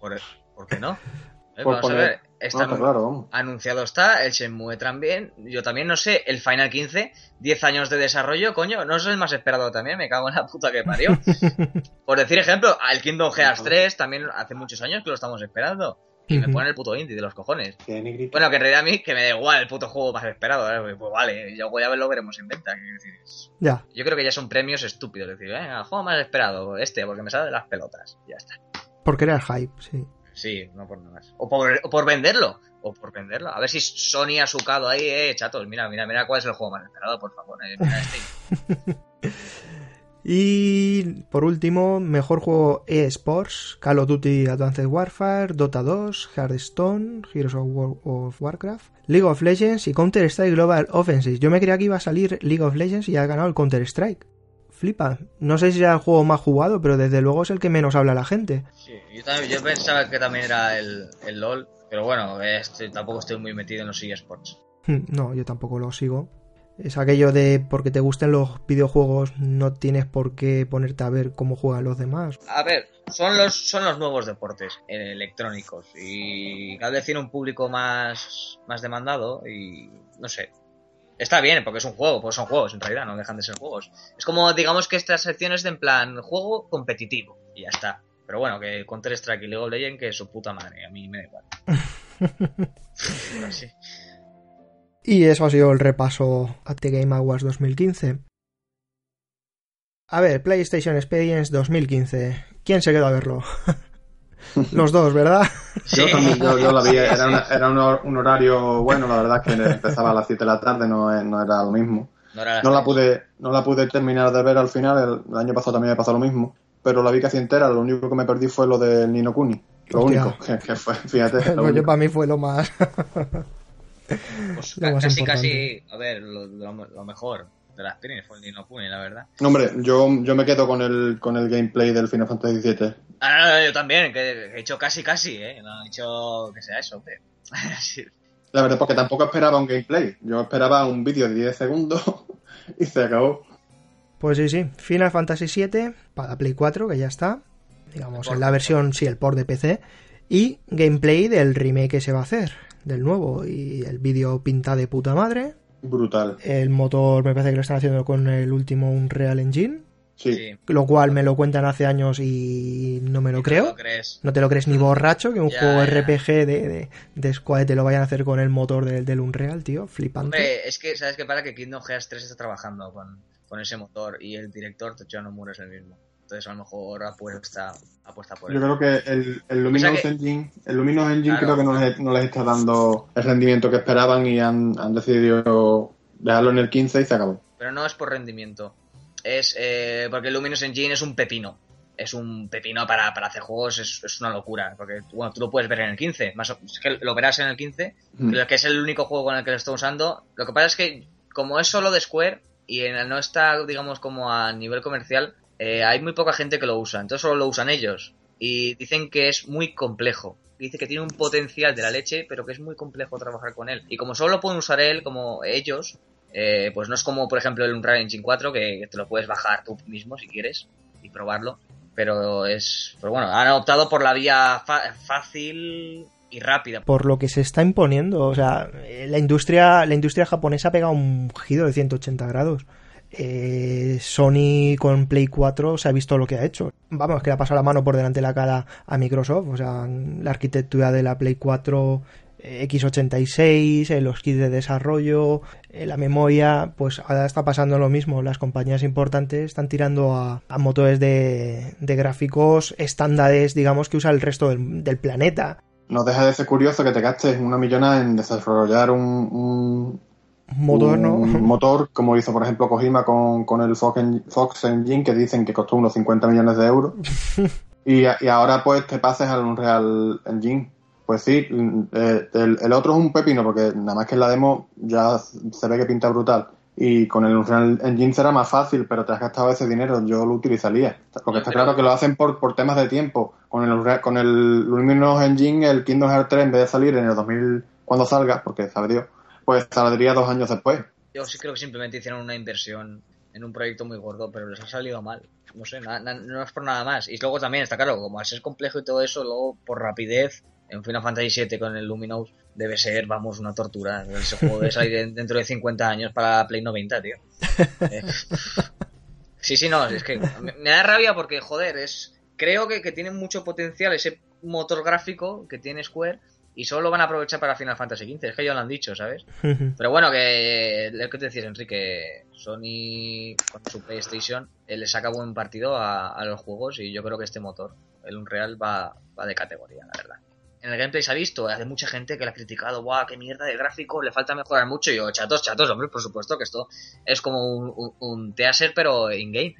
¿Por, ¿por qué no? Eh, Por vamos poner- a ver. Está No, claro, vamos. anunciado está, el Shenmue también. Yo también no sé, el Final 15, 10 años de desarrollo, coño, no es el más esperado también, me cago en la puta que parió. Por decir ejemplo, al Kingdom Hearts 3 también hace muchos años que lo estamos esperando. Y me ponen el puto indie de los cojones. Bueno, que en realidad a mí que me da igual el puto juego más esperado, ¿eh? pues vale, ya, ya lo veremos en venta. Ya, Yo creo que ya son premios estúpidos, es decir, eh, el juego más esperado, este, porque me sale de las pelotas. Ya está. porque era el hype, sí. Sí, no por nada más. O por, o por venderlo. O por venderlo. A ver si Sony ha sucado ahí, eh, chatos. Mira, mira, mira cuál es el juego más esperado, por favor. eh, este. Y por último, mejor juego eSports, Call of Duty Advanced Warfare, Dota 2, Hearthstone, Heroes of, of Warcraft, League of Legends y Counter-Strike Global Offensive. Yo me creía que iba a salir League of Legends y ha ganado el Counter-Strike. Flipa. No sé si era el juego más jugado, pero desde luego es el que menos habla la gente. Sí, yo, también- yo pensaba que también era el, el LOL. Pero bueno, este, tampoco estoy muy metido en los eSports. Hmm, No, yo tampoco lo sigo. Es aquello de porque te gusten los videojuegos no tienes por qué ponerte a ver cómo juegan los demás. A ver, son los, son los nuevos deportes eh, electrónicos y cada vez tiene un público más, más demandado y no sé. Está bien, porque es un juego, pues son juegos en realidad, no dejan de ser juegos. Es como, digamos que estas secciones de en plan juego competitivo y ya está. Pero bueno, que Counter-Strike y League of Legends, que es su puta madre, a mí me da igual. Pero sí. Y eso ha sido el repaso a The Game Awards 2015. A ver, PlayStation Experience 2015. ¿Quién se quedó a verlo? Los dos, ¿verdad? Sí. Yo también, yo, yo la vi, era, una- era un, hor- un horario bueno, la verdad es que empezaba a las 7 de la tarde, no, es- no era lo mismo. No, era las No la pude, no la pude terminar de ver al final, el, el año pasado también me pasó lo mismo, pero la vi casi entera, lo único que me perdí fue lo de Nino Kuni, lo Hostia. único que, que fue, fíjate, lo Pues único. para mí fue lo más. Pues lo ca- más casi, importante. casi, a ver, lo, lo- lo mejor de la experiencia fue el Nino Kuni, la verdad. No, hombre, yo, yo me quedo con el, con el gameplay del Final Fantasy VII. Ah, no, no, yo también, que he dicho casi, casi, ¿eh? No he dicho que sea eso, hombre. Sí. La verdad, porque tampoco esperaba un gameplay, yo esperaba un vídeo de 10 segundos y se acabó. Pues sí, sí. Final Fantasy VII para Play 4, que ya está. Digamos, en la versión, sí, el port de PC. Y gameplay del remake que se va a hacer, del nuevo. Y el vídeo pinta de puta madre. Brutal. El motor me parece que lo están haciendo con el último Unreal Engine. Sí. Lo cual me lo cuentan hace años y no me lo ¿No creo. lo crees? No te lo crees ni borracho que un Ya, juego ya. RPG de, de, de Squad te lo vayan a hacer con el motor del, del Unreal, tío. Flipante. Hombre, es que, ¿sabes qué pasa? Que Kingdom Hearts 3 está trabajando con, con ese motor y el director Tocho Nomura es el mismo. Entonces a lo mejor apuesta, apuesta por Yo él. creo que el, el Luminous O sea que- Engine, el Luminous Engine Claro. creo que no les, no les está dando el rendimiento que esperaban y han, han decidido dejarlo en el 15 y se acabó. Pero no es por rendimiento. Es eh, porque el Luminous Engine es un pepino. Es un pepino para, para hacer juegos, es, es una locura. Porque bueno, tú lo puedes ver en el 15. Más es que lo verás en el 15. Mm. Que es el único juego con el que lo estoy usando. Lo que pasa es que, como es solo de Square y no está, digamos, como a nivel comercial, eh, hay muy poca gente que lo usa. Entonces solo lo usan ellos. Y dicen que es muy complejo. Dice que tiene un potencial de la leche, pero que es muy complejo trabajar con él. Y como solo lo pueden usar él, como ellos, eh, pues no es como, por ejemplo, el Unreal Engine 4, que te lo puedes bajar tú mismo si quieres y probarlo. Pero es. Pero bueno, han optado por la vía fácil y rápida. por lo que se está imponiendo. O sea, eh, la industria, la industria japonesa ha pegado un giro de 180 grados. Eh, Sony con Play 4 se ha visto lo que ha hecho. Vamos, que le ha pasado la mano por delante de la cara a Microsoft. O sea, la arquitectura de la Play 4 eh, x86, eh, los kits de desarrollo, la memoria, pues ahora está pasando lo mismo. Las compañías importantes están tirando a, motores de, gráficos estándares, digamos, que usa el resto del- planeta. No deja de ser curioso que te gastes una millonada en desarrollar un, motor, ¿no? un motor, como hizo por ejemplo Kojima con, con el Fox, En- Fox Engine, que dicen que costó unos 50 millones de euros. y, y ahora pues te pases al Unreal Engine. Pues sí, eh, el, el otro es un pepino, porque nada más que en la demo ya se ve que pinta brutal. Y con el Unreal Engine será más fácil, pero te has gastado ese dinero, yo lo utilizaría. Porque está claro que lo hacen por, por temas de tiempo. Con el, Unreal- con el Luminous Engine, el Kingdom Hearts 3, en vez de salir en el 2000, cuando salga, porque sabe Dios, pues saldría dos años después. Yo sí creo que simplemente hicieron una inversión en un proyecto muy gordo, pero les ha salido mal. No sé, na- na- no es por nada más. Y luego también está claro, como al ser complejo y todo eso, luego por rapidez, en Final Fantasy VII con el Luminous debe ser, vamos, una tortura. Ese juego debe salir en- dentro de 50 años para Play 90, tío. Eh, Sí, sí, no, es que me, me da rabia porque, joder, es creo que, que tiene mucho potencial ese motor gráfico que tiene Square y solo lo van a aprovechar para Final Fantasy XV. Es que ya lo han dicho, ¿sabes? Pero bueno, que lo que te decías, Enrique, Sony con su PlayStation eh, le saca buen partido a, a los juegos y yo creo que este motor, el Unreal, va, va de categoría, la verdad. En el gameplay se ha visto, hay mucha gente que le ha criticado, guau, qué mierda de gráfico, le falta mejorar mucho. Y yo, chatos, chatos, hombre, por supuesto que esto es como un, un, un teaser, pero in-game.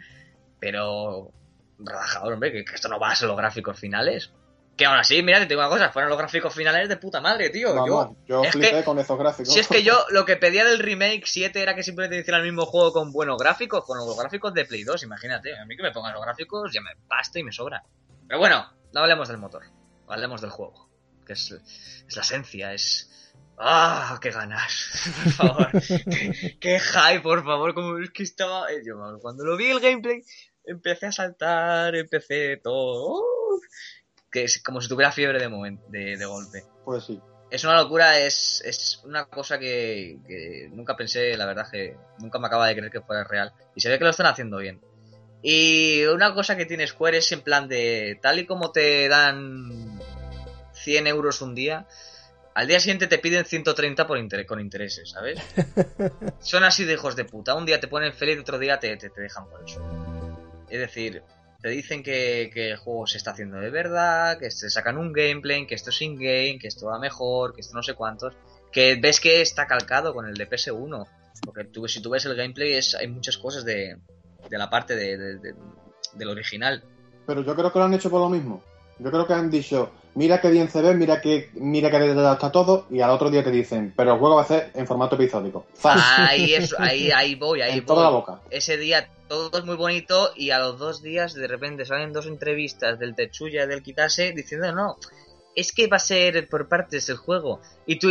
Pero, relajado, hombre, que, que esto no va a ser los gráficos finales. Que aún así, mira, te digo una cosa, fueron los gráficos finales de puta madre, tío. Yo, yo es flipé que- con esos gráficos. si es que yo lo que pedía del remake 7 era que simplemente hiciera el mismo juego con buenos gráficos, con los gráficos de Play 2, imagínate. A mí que me pongan los gráficos ya me basta y me sobra. Pero bueno, no hablemos del motor, hablemos del juego, que es, es la esencia, es, ¡Ah, qué ganas! Por favor. qué, qué hype, por favor. Como es que estaba... eh, Yo, cuando lo vi el gameplay, empecé a saltar, empecé todo... ¡uh! Que es como si tuviera fiebre de, momen- de, de golpe. Pues sí. Es una locura, es, es una cosa que, que nunca pensé, la verdad que nunca me acaba de creer que fuera real. Y se ve que lo están haciendo bien. Y una cosa que tiene Square es en plan de, tal y como te dan 100 euros un día, al día siguiente te piden 130 por inter- con intereses, ¿sabes? Son así de hijos de puta. Un día te ponen feliz, otro día te, te, te dejan por eso. Es decir, te dicen que, que el juego se está haciendo de verdad, que te sacan un gameplay, que esto es in-game, que esto va mejor, que esto no sé cuántos. Que ves que está calcado con el de PS1. Porque tú, si tú ves el gameplay, es, hay muchas cosas de, de la parte de, de- de- del original. Pero yo creo que lo han hecho por lo mismo. Yo creo que han dicho, mira qué bien se ve, mira que mira que detallado está todo, y al otro día te dicen, pero el juego va a ser en formato episódico. Ahí, es, ahí, ahí voy, ahí en toda la voy. boca. Ese día todo es muy bonito y a los dos días de repente salen dos entrevistas del Techuya y del Kitase diciendo no, es que va a ser por partes el juego. Y tú,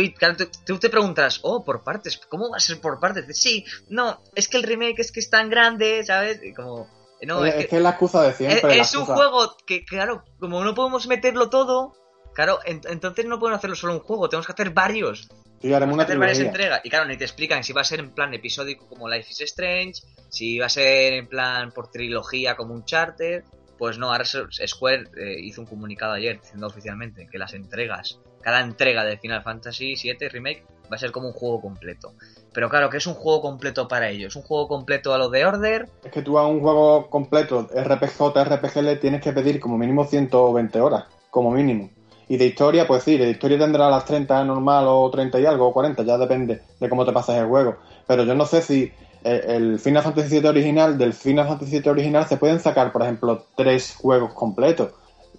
tú, te preguntas, oh, por partes, ¿cómo va a ser por partes? Sí, no, es que el remake es que es tan grande, ¿sabes? Y como, no, es, es, es que es la excusa de es, siempre. la es un juego que, claro, como no podemos meterlo todo, claro, en- entonces no podemos hacerlo solo un juego, tenemos que hacer varios Sí, haremos una hacer varias entregas. Y claro, ni te explican si va a ser en plan episódico como Life is Strange, si va a ser en plan por trilogía como un charter. Pues no, ahora Square eh, hizo un comunicado ayer diciendo oficialmente que las entregas, cada entrega de Final Fantasy VII Remake va a ser como un juego completo. Pero claro, que es un juego completo para ellos. Un juego completo a lo de Order. Es que tú a un juego completo RPG RPG le tienes que pedir como mínimo 120 horas, como mínimo. Y de historia, pues sí, de historia tendrá las 30 normal o 30 y algo, o 40, ya depende de cómo te pases el juego. Pero yo no sé si eh, el Final Fantasy VII original, del Final Fantasy VII original, se pueden sacar, por ejemplo, tres juegos completos.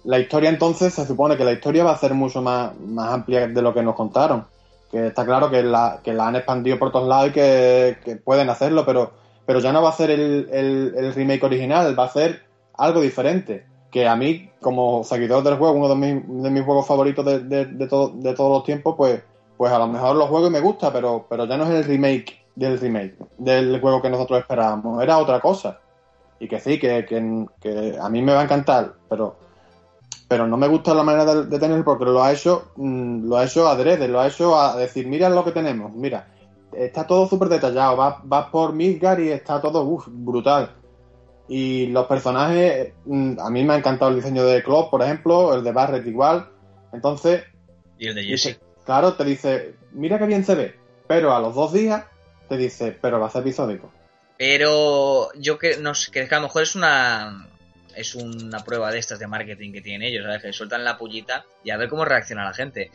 La historia entonces, se supone que la historia va a ser mucho más, más amplia de lo que nos contaron. Que está claro que la, que la han expandido por todos lados y que, que pueden hacerlo, pero pero ya no va a ser el, el- remake original, va a ser algo diferente. Que a mí, como seguidor del juego, uno de mis, de mis juegos favoritos de, de, todo- de todos los tiempos, pues, pues a lo mejor lo juego y me gusta, pero, pero ya no es el remake del remake, del juego que nosotros esperábamos, era otra cosa. Y que sí, que, que, que a mí me va a encantar, pero, pero no me gusta la manera de, de tenerlo porque lo ha hecho, mm, lo ha hecho adrede, lo ha hecho a decir, mira lo que tenemos, mira, está todo súper detallado. Vas vas por Midgar y está todo uf, brutal. Y los personajes, mm, a mí me ha encantado el diseño de Claude, por ejemplo, el de Barret igual. Entonces, Y el de dice- Jesse. claro, te dice, mira qué bien se ve. Pero a los dos días te dice, pero va a ser episódico. Pero yo que no sé, que a lo mejor es una es una prueba de estas de marketing que tienen ellos, ¿sabes? Que sueltan la pullita y a ver cómo reacciona la gente.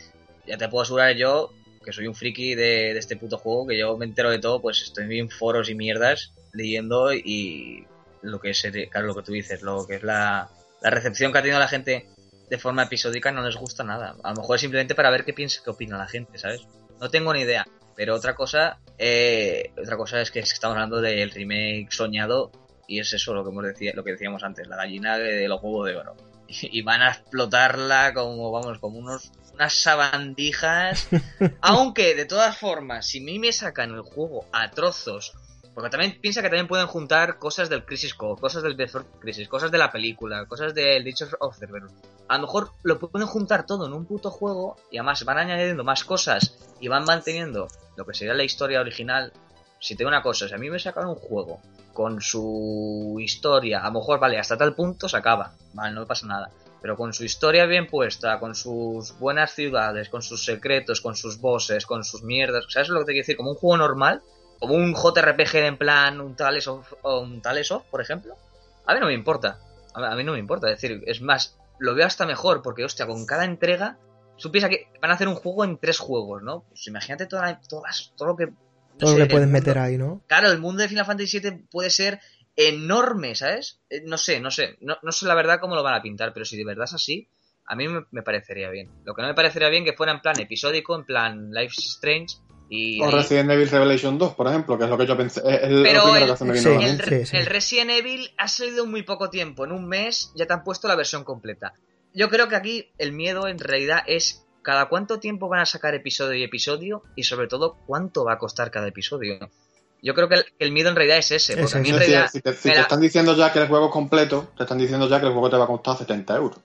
Ya te puedo asegurar yo, que soy un friki de, de este puto juego, que yo me entero de todo, pues estoy en foros y mierdas leyendo y lo que es, claro, lo que tú dices, lo que es la, la recepción que ha tenido la gente de forma episódica no les gusta nada. A lo mejor es simplemente para ver qué piensa, qué opina la gente, ¿sabes? No tengo ni idea. Pero otra cosa, eh, otra cosa es que estamos hablando del remake soñado y es eso lo que hemos decía, lo que decíamos antes, la gallina de, de los huevos de oro. Y, van a explotarla como vamos, como unos unas sabandijas. Aunque de todas formas, si a mí me sacan el juego a trozos, porque también piensa que también pueden juntar cosas del Crisis Core, cosas del Before Crisis, cosas de la película, cosas del Ditch of Cerberus. A lo mejor lo pueden juntar todo en un puto juego y además van añadiendo más cosas y van manteniendo lo que sería la historia original. Si te digo una cosa, si a mí me sacan un juego con su historia, a lo mejor, vale, hasta tal punto se acaba, vale, no pasa nada. Pero con su historia bien puesta, con sus buenas ciudades, con sus secretos, con sus bosses, con sus mierdas, ¿sabes lo que te quiero decir? Como un juego normal, como un JRPG en plan un Tales of, o un Tales of, por ejemplo, a mí no me importa. A mí- a mí no me importa. Es decir, es más, lo veo hasta mejor, porque, hostia, con cada entrega, tú piensas que van a hacer un juego en tres juegos, ¿no? Pues imagínate toda la- todas, todo lo que. Todo lo que puedes el mundo- meter ahí, ¿no? Claro, el mundo de Final Fantasy VII puede ser enorme, ¿sabes? Eh, No sé, no sé. No, no sé la verdad cómo lo van a pintar, pero si de verdad es así, a mí me, me parecería bien. Lo que no me parecería bien que fuera en plan episódico, en plan Life is Strange y... O Resident Evil Revelation 2, por ejemplo, que es lo que yo pensé. Es es lo Pero el- que se me vino sí, el, mente. re- Sí, sí. el Resident Evil ha salido en muy poco tiempo, en un mes ya te han puesto la versión completa. Yo creo que aquí el miedo en realidad es cada cuánto tiempo van a sacar episodio y episodio y sobre todo cuánto va a costar cada episodio. Yo creo que el, el miedo en realidad es ese, porque Es a mí en realidad... si te, si te Mira, están diciendo ya que el juego es completo, te están diciendo ya que el juego te va a costar 70 euros.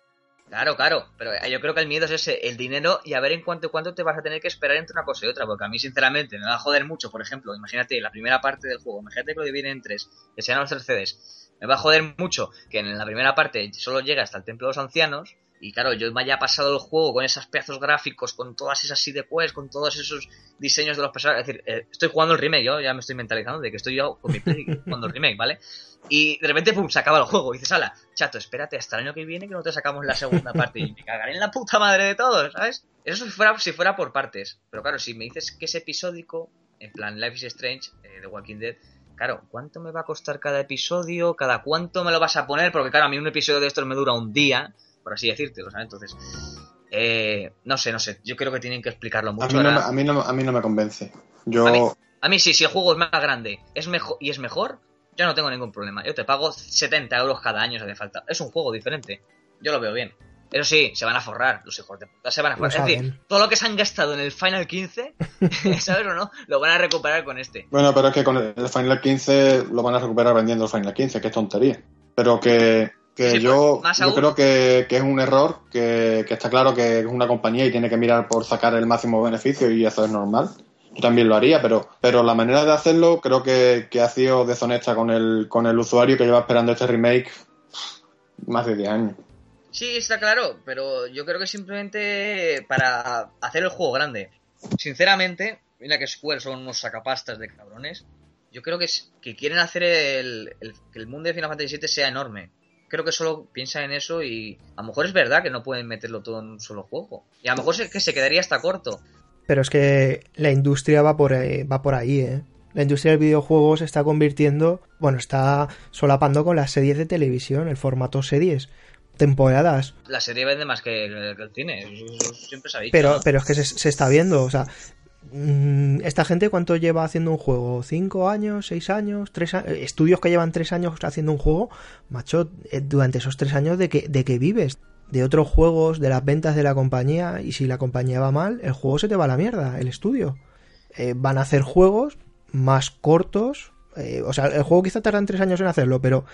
Claro, claro, pero yo creo que el miedo es ese, el dinero y a ver en cuánto cuánto te vas a tener que esperar entre una cosa y otra, porque a mí sinceramente me va a joder mucho, por ejemplo, imagínate la primera parte del juego, imagínate que lo dividen en tres, que sean los tres CDs, me va a joder mucho que en la primera parte solo llega hasta el Templo de los Ancianos y claro, yo me haya pasado el juego con esos pedazos gráficos, con todas esas side quests, con todos esos diseños de los personajes, es decir, eh, estoy jugando el remake, yo ya me estoy mentalizando de que estoy yo con mi play jugando el remake, ¿vale? Y de repente, pum, se acaba el juego. Y dices, ala, chato, espérate hasta el año que viene que no te sacamos la segunda parte. Y me cagaré en la puta madre de todos, ¿sabes? Eso si fuera, si fuera por partes. Pero claro, si me dices que es episódico, en plan Life is Strange, eh, de Walking Dead, claro, ¿cuánto me va a costar cada episodio? ¿Cada cuánto me lo vas a poner? Porque claro, a mí un episodio de estos me dura un día, por así decírtelo, ¿sabes? Entonces, eh, no sé, no sé. Yo creo que tienen que explicarlo A mucho. mí, no, me- ahora. a, mí no, a mí no me convence. Yo, A mí- A mí sí, si el juego es más grande es mejor y es mejor, yo no tengo ningún problema. Yo te pago 70 euros cada año si hace falta. Es un juego diferente. Yo lo veo bien. Eso sí, se van a forrar, los hijos de puta. Se van a Lo forrar. Es decir, todo lo que se han gastado en el Final 15, ¿sabes o no? Lo van a recuperar con este. Bueno, pero es que con el Final 15 lo van a recuperar vendiendo el Final 15, que es tontería. Pero que, que Sí, yo, pues, más yo creo que, que es un error, que, que está claro que es una compañía y tiene que mirar por sacar el máximo beneficio y eso es normal. Yo también lo haría, pero, pero la manera de hacerlo creo que, que ha sido deshonesta con el, con el usuario que lleva esperando este remake más de 10 años. Sí, está claro, pero yo creo que simplemente para hacer el juego grande. Sinceramente, mira que Square son unos sacapastas de cabrones. Yo creo que, es, que quieren hacer el, el- que el mundo de Final Fantasy VII sea enorme. Creo que solo piensan en eso y a lo mejor es verdad que no pueden meterlo todo en un solo juego. Y a lo mejor es que se quedaría hasta corto. Pero es que la industria va por, ahí- va por ahí, ¿eh? La industria del videojuego se está convirtiendo, bueno, está solapando con las series de televisión, el formato series, temporadas. La serie vende más que, que el cine, eso siempre se ha dicho. Pero, ¿no? pero es que se, se está viendo, o sea, esta gente cuánto lleva haciendo un juego, cinco años, seis años, tres años, estudios que llevan tres años haciendo un juego, macho, eh, durante esos tres años de que, de vives, de otros juegos, de las ventas de la compañía, y si la compañía va mal, el juego se te va a la mierda, el estudio. Eh, van a hacer juegos más cortos, eh, o sea, el juego quizá tardan tres años en hacerlo, pero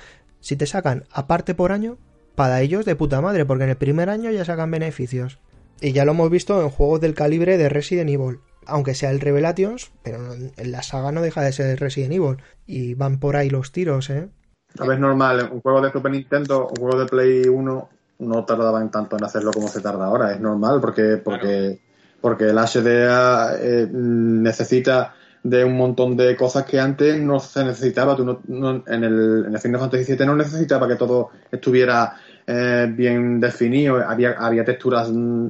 si te sacan aparte por año, para ellos de puta madre, porque en el primer año ya sacan beneficios. Y ya lo hemos visto en juegos del calibre de Resident Evil. Aunque sea el Revelations, pero no- en la saga no deja de ser Resident Evil. Y van por ahí los tiros, ¿eh? A ver, normal, un juego de Super Nintendo, un juego de Play 1 no tardaban tanto en hacerlo como se tarda ahora, es normal porque porque porque el HDA eh, necesita de un montón de cosas que antes no se necesitaba. Tú no- no- en, el, en el Final Fantasy VII no necesitaba que todo estuviera eh, bien definido. Había, había texturas mm,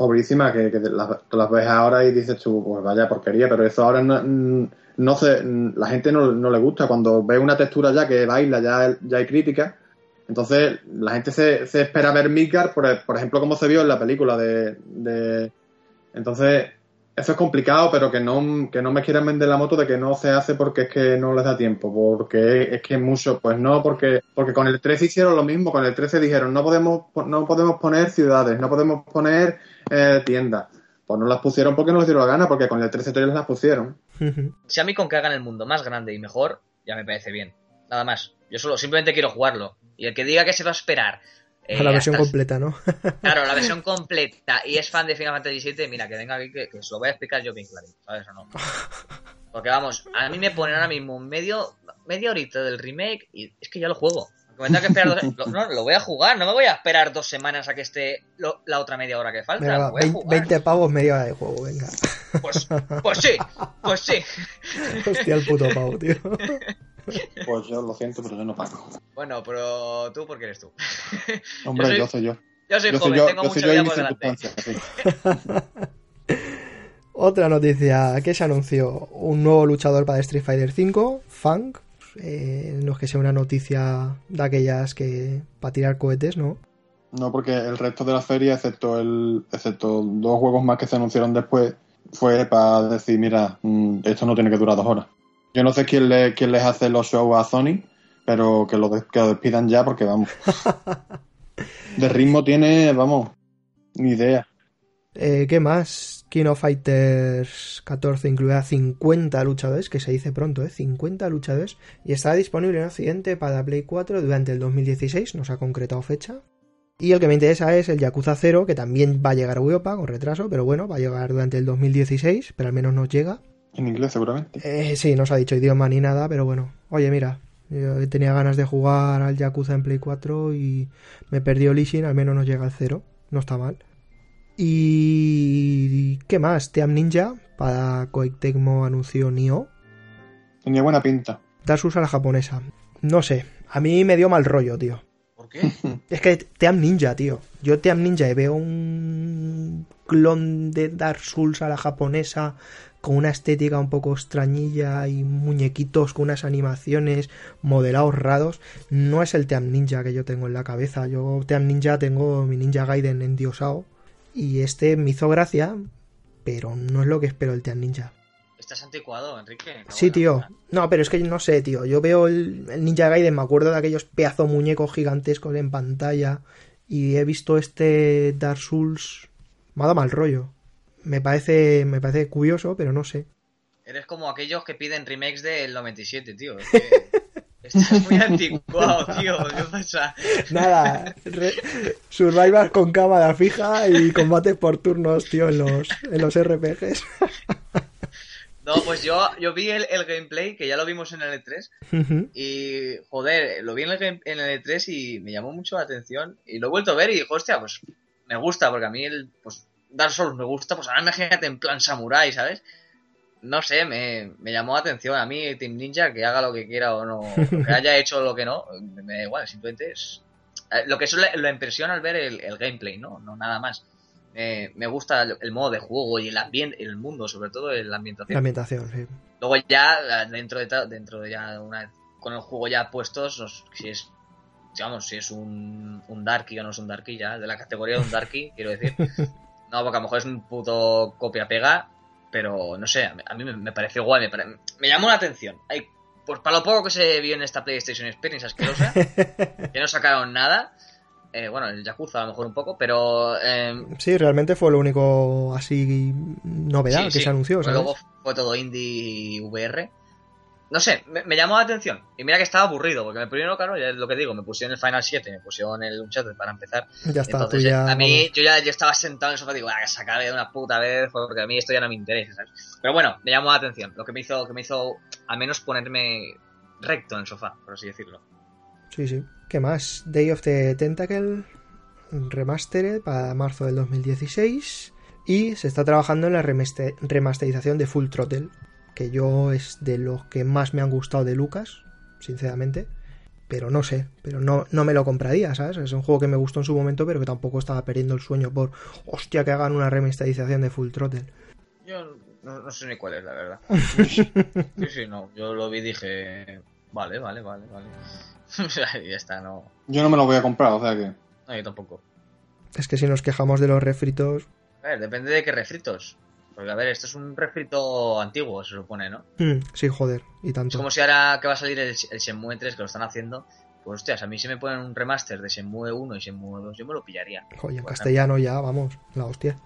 pobrísimas que, las, ves ahora y dices tú, pues vaya porquería, pero eso ahora no, no se, la gente no, no le gusta. Cuando ve una textura ya que baila, ya, ya hay crítica. Entonces la gente se, se espera ver Midgar, por, por ejemplo, como se vio en la película de, de entonces, eso es complicado, pero que no, que no me quieran vender la moto de que no se hace porque es que no les da tiempo, porque es que es mucho, pues no, porque, porque con el 13 hicieron lo mismo, con el 13 dijeron no podemos, po- no podemos poner ciudades, no podemos poner eh, tiendas. Pues no las pusieron porque no les dieron la gana, porque con el 13 todavía las pusieron. Si a mí con que hagan el mundo más grande y mejor, ya me parece bien. Nada más. Yo solo simplemente quiero jugarlo. Y el que diga que se va a esperar. Eh, a la versión hasta- completa, ¿no? Claro, la versión completa y es fan de Final Fantasy VII, mira, que venga aquí que, que se lo voy a explicar yo bien claro, ¿sabes o no? Porque vamos, a mí me ponen ahora mismo medio, media horita del remake y es que ya lo juego. Me tenga que esperar dos, no, lo voy a jugar, no me voy a esperar dos semanas a que esté lo- la otra media hora que falta. Venga, lo va, voy a 20, jugar. 20 pavos, media hora de juego, venga. Pues, pues sí, pues sí. Hostia, el puto pavo, tío. Pues yo lo siento, pero yo no pago. Bueno, pero tú, porque eres tú. Hombre, soy- yo soy yo. Yo soy Yo soy joven, yo, tengo yo mucho soy yo vida por delante. sí. Otra noticia que se anunció un nuevo luchador para Street Fighter V, Funk. Eh, no es que sea una noticia de aquellas que para tirar cohetes, ¿no? No, porque el resto de la feria, excepto el, excepto dos juegos más que se anunciaron después, fue para decir, mira, mm, esto no tiene que durar dos horas. Yo no sé quién, le, quién les hace los shows a Sony, pero que lo, des- que lo despidan ya porque vamos. De ritmo tiene, vamos, ni idea. Eh, ¿Qué más? King of Fighters 14 incluía 50 luchadores, que se dice pronto, ¿eh? 50 luchadores. Y está disponible en Occidente para Play 4 durante el 2016, no se ha concretado fecha. Y el que me interesa es el Yakuza 0, que también va a llegar a Europa con retraso, pero bueno, va a llegar durante el 2016, pero al menos nos llega. En inglés, seguramente. Eh, sí, no se ha dicho idioma ni nada, pero bueno. Oye, mira, yo tenía ganas de jugar al Yakuza en Play 4 y me perdió Lishin, al menos nos llega al 0, no está mal. ¿Y qué más? Team Ninja para Koei Tecmo anunció Nioh. Tenía buena pinta. Dark Souls a la japonesa. No sé, a mí me dio mal rollo, tío. ¿Por qué? Es que Team Ninja, tío. Yo Team Ninja y veo un clon de Dark Souls a la japonesa con una estética un poco extrañilla y muñequitos con unas animaciones modelados raros. No es el Team Ninja que yo tengo en la cabeza. Yo Team Ninja tengo mi Ninja Gaiden endiosado y este me hizo gracia, pero no es lo que espero el Team Ninja. Estás anticuado, Enrique. No, Sí, tío. No, pero es que no sé, tío. Yo veo el, el Ninja Gaiden, me acuerdo de aquellos pedazos muñecos gigantescos en pantalla. Y he visto este Dark Souls. Me ha dado mal rollo. Me parece, me parece curioso, pero no sé. Eres como aquellos que piden remakes del 97, tío. Es que estás muy anticuado, tío. ¿Qué pasa? Nada, re- Survivor con cámara fija y combates por turnos, tío, en los, en los RPGs. No, pues yo, yo vi el, el gameplay, que ya lo vimos en el E3, Ujú. y joder, lo vi en el, game- en el E3 y me llamó mucho la atención. Y lo he vuelto a ver y dijo, hostia, pues me gusta, porque a mí el pues, Dark Souls me gusta, pues ahora imagínate en plan samurai, ¿sabes? No sé, me, me llamó la atención. A mí, Team Ninja, que haga lo que quiera o no, que haya hecho lo que no, me, da igual, simplemente es. eh, Lo que es la, la impresión al ver el, el gameplay, ¿no? No nada más. Eh, me gusta el, el modo de juego y el ambiente, el mundo, sobre todo la ambientación. La ambientación, sí. Luego ya, dentro de, dentro de ya una con el juego ya puestos, si es, digamos, si es un, un Darky o no es un Darky ya, de la categoría de un Darky, quiero decir. No, porque a lo mejor es un puto copia-pega, pero no sé, a mí- me, pareció guay, me, pare- me llamó la atención. Hay, pues para lo poco que se vio en esta PlayStation Experience asquerosa, que no sacaron nada, eh, bueno, el Yakuza a lo mejor un poco, pero... eh, Sí, realmente fue lo único así novedad Sí, que sí. se anunció, ¿sabes? Luego fue todo indie y VR. No sé, me, me llamó la atención. Y mira que estaba aburrido, porque me primero, claro, ya es lo que digo, me pusieron el Final 7, me pusieron el Uncharted para empezar. Ya está, Entonces, tú ya. a mí, vamos. yo ya yo estaba sentado en el sofá y digo, ah, acabe de una puta vez, porque a mí esto ya no me interesa, ¿sabes? Pero bueno, me llamó la atención, lo que me hizo, que me hizo al menos ponerme recto en el sofá, por así decirlo. Sí, sí. ¿Qué más? Day of the Tentacle Remastered para marzo del 2016. Y se está trabajando en la remaster- remasterización de Full Throttle. Que yo es de los que más me han gustado de Lucas, sinceramente. Pero no sé, pero no, no me lo compraría, ¿sabes? Es un juego que me gustó en su momento, pero que tampoco estaba perdiendo el sueño por, hostia, que hagan una remasterización de Full Throttle. Yo no, no sé ni cuál es, la verdad. sí, sí, no, yo lo vi y dije, vale, vale, vale, vale. O sea, y ya está, no, Yo no me lo voy a comprar, o sea que. no, yo tampoco. Es que si nos quejamos de los refritos, A ver, depende de qué refritos. Porque, a ver, esto es un refrito antiguo, se supone, ¿no? mm, sí, joder, y Es tanto. como si ahora que va a salir el, el Shenmue 3, que lo están haciendo, pues, hostias, a mí si me ponen un remaster de Shenmue 1 y Shenmue 2, yo me lo pillaría. Joder, en castellano ya, vamos, la hostia.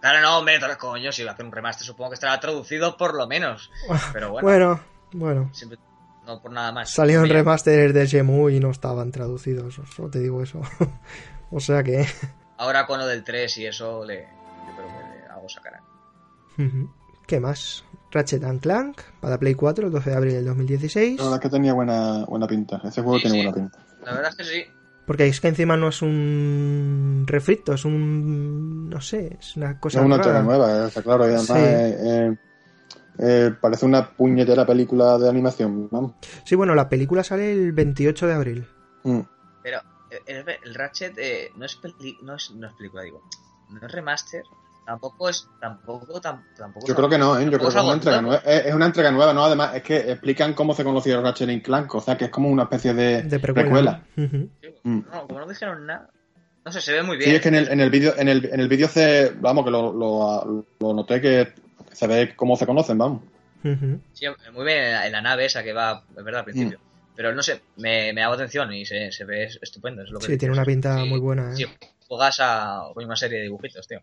Claro, no, hombre, todo coño, si va a hacer un remaster, supongo que estará traducido por lo menos. Pero bueno, Bueno, bueno. siempre- no por nada más. Salieron Mira, remasteres de Shenmue y no estaban traducidos, solo te digo eso. o sea que... Ahora con lo del 3 y eso, le, yo creo que le- algo sacarán. ¿Qué más? Ratchet and Clank para Play 4 el 12 de abril del 2016. La verdad es que tenía buena, buena pinta. Ese juego Sí, tiene sí. buena pinta. La verdad es que sí. Porque es que encima no es un refrito, es un... no sé, es una cosa es una rara. nueva, eh, está claro. Y además Sí. eh, eh, eh, parece una puñetera película de animación. Sí, bueno, la película sale el 28 de abril. Mm. Pero el, el Ratchet eh, no, es peli- no, es, no es película, digo. No es remaster. Tampoco es. Tampoco. tam- tampoco Yo creo que no, ¿eh? Yo creo que es una entrega nueva. Es, es una entrega nueva, ¿no? Además, es que explican cómo se conoció Ratchet y Clank. O sea, que es como una especie de, De precuela. Sí, Mm. No, como no dijeron nada. No sé, se ve muy bien. Sí, es que en el, en el vídeo en el, en el vídeo se, vamos, que lo, lo, lo noté que se ve cómo se conocen, vamos. Sí, muy bien en la, en la nave esa que va, es verdad, al principio. Mm. Pero no sé, me, me da atención y se, se ve estupendo. Es lo que Sí, tiene una pinta Sí, muy buena, ¿eh? Sí, juegas a una serie de dibujitos, tío.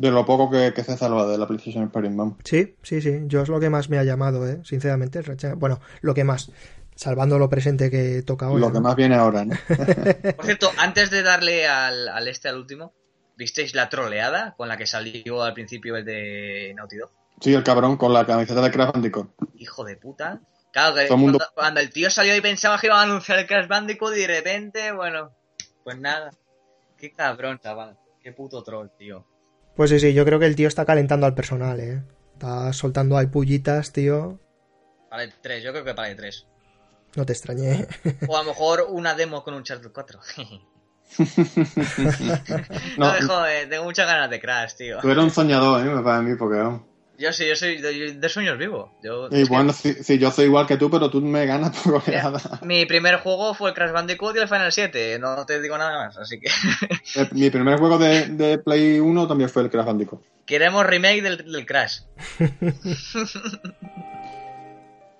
De lo poco que, que se salva de la PlayStation Experience, vamos. Sí, sí, sí. Yo es lo que más me ha llamado, ¿eh? Sinceramente. Bueno, lo que más. Salvando lo presente que toca ahora. Lo que más viene ahora, ¿no? Por cierto, antes de darle al, al este, al último, ¿visteis la troleada con la que salió al principio el de Naughty Dog? Sí, el cabrón con la camiseta de Crash Bandicoot. Hijo de puta. Claro, que mundo- cuando, cuando el tío salió y pensaba que iba a anunciar el Crash Bandicoot y de repente, bueno, pues nada. Qué cabrón, chaval. Qué puto troll, tío. Pues sí, sí, yo creo que el tío está calentando al personal, ¿eh? Está soltando ahí pullitas, tío. Para el 3, yo creo que para el 3. No te extrañé. O a lo mejor una demo con un Charter 4. no, No, dejo, eh, tengo muchas ganas de Crash, tío. tú eres un soñador, ¿eh? Para mí, porque... Yo sí, yo soy de, de sueños vivo. Yo, Y que bueno, sí, sí, yo soy igual que tú, pero tú me ganas por goleada. Mi primer juego fue el Crash Bandicoot y el Final 7. No te digo nada más, así que... El- Mi primer juego de, de Play 1 también fue el Crash Bandicoot. Queremos remake del, del Crash.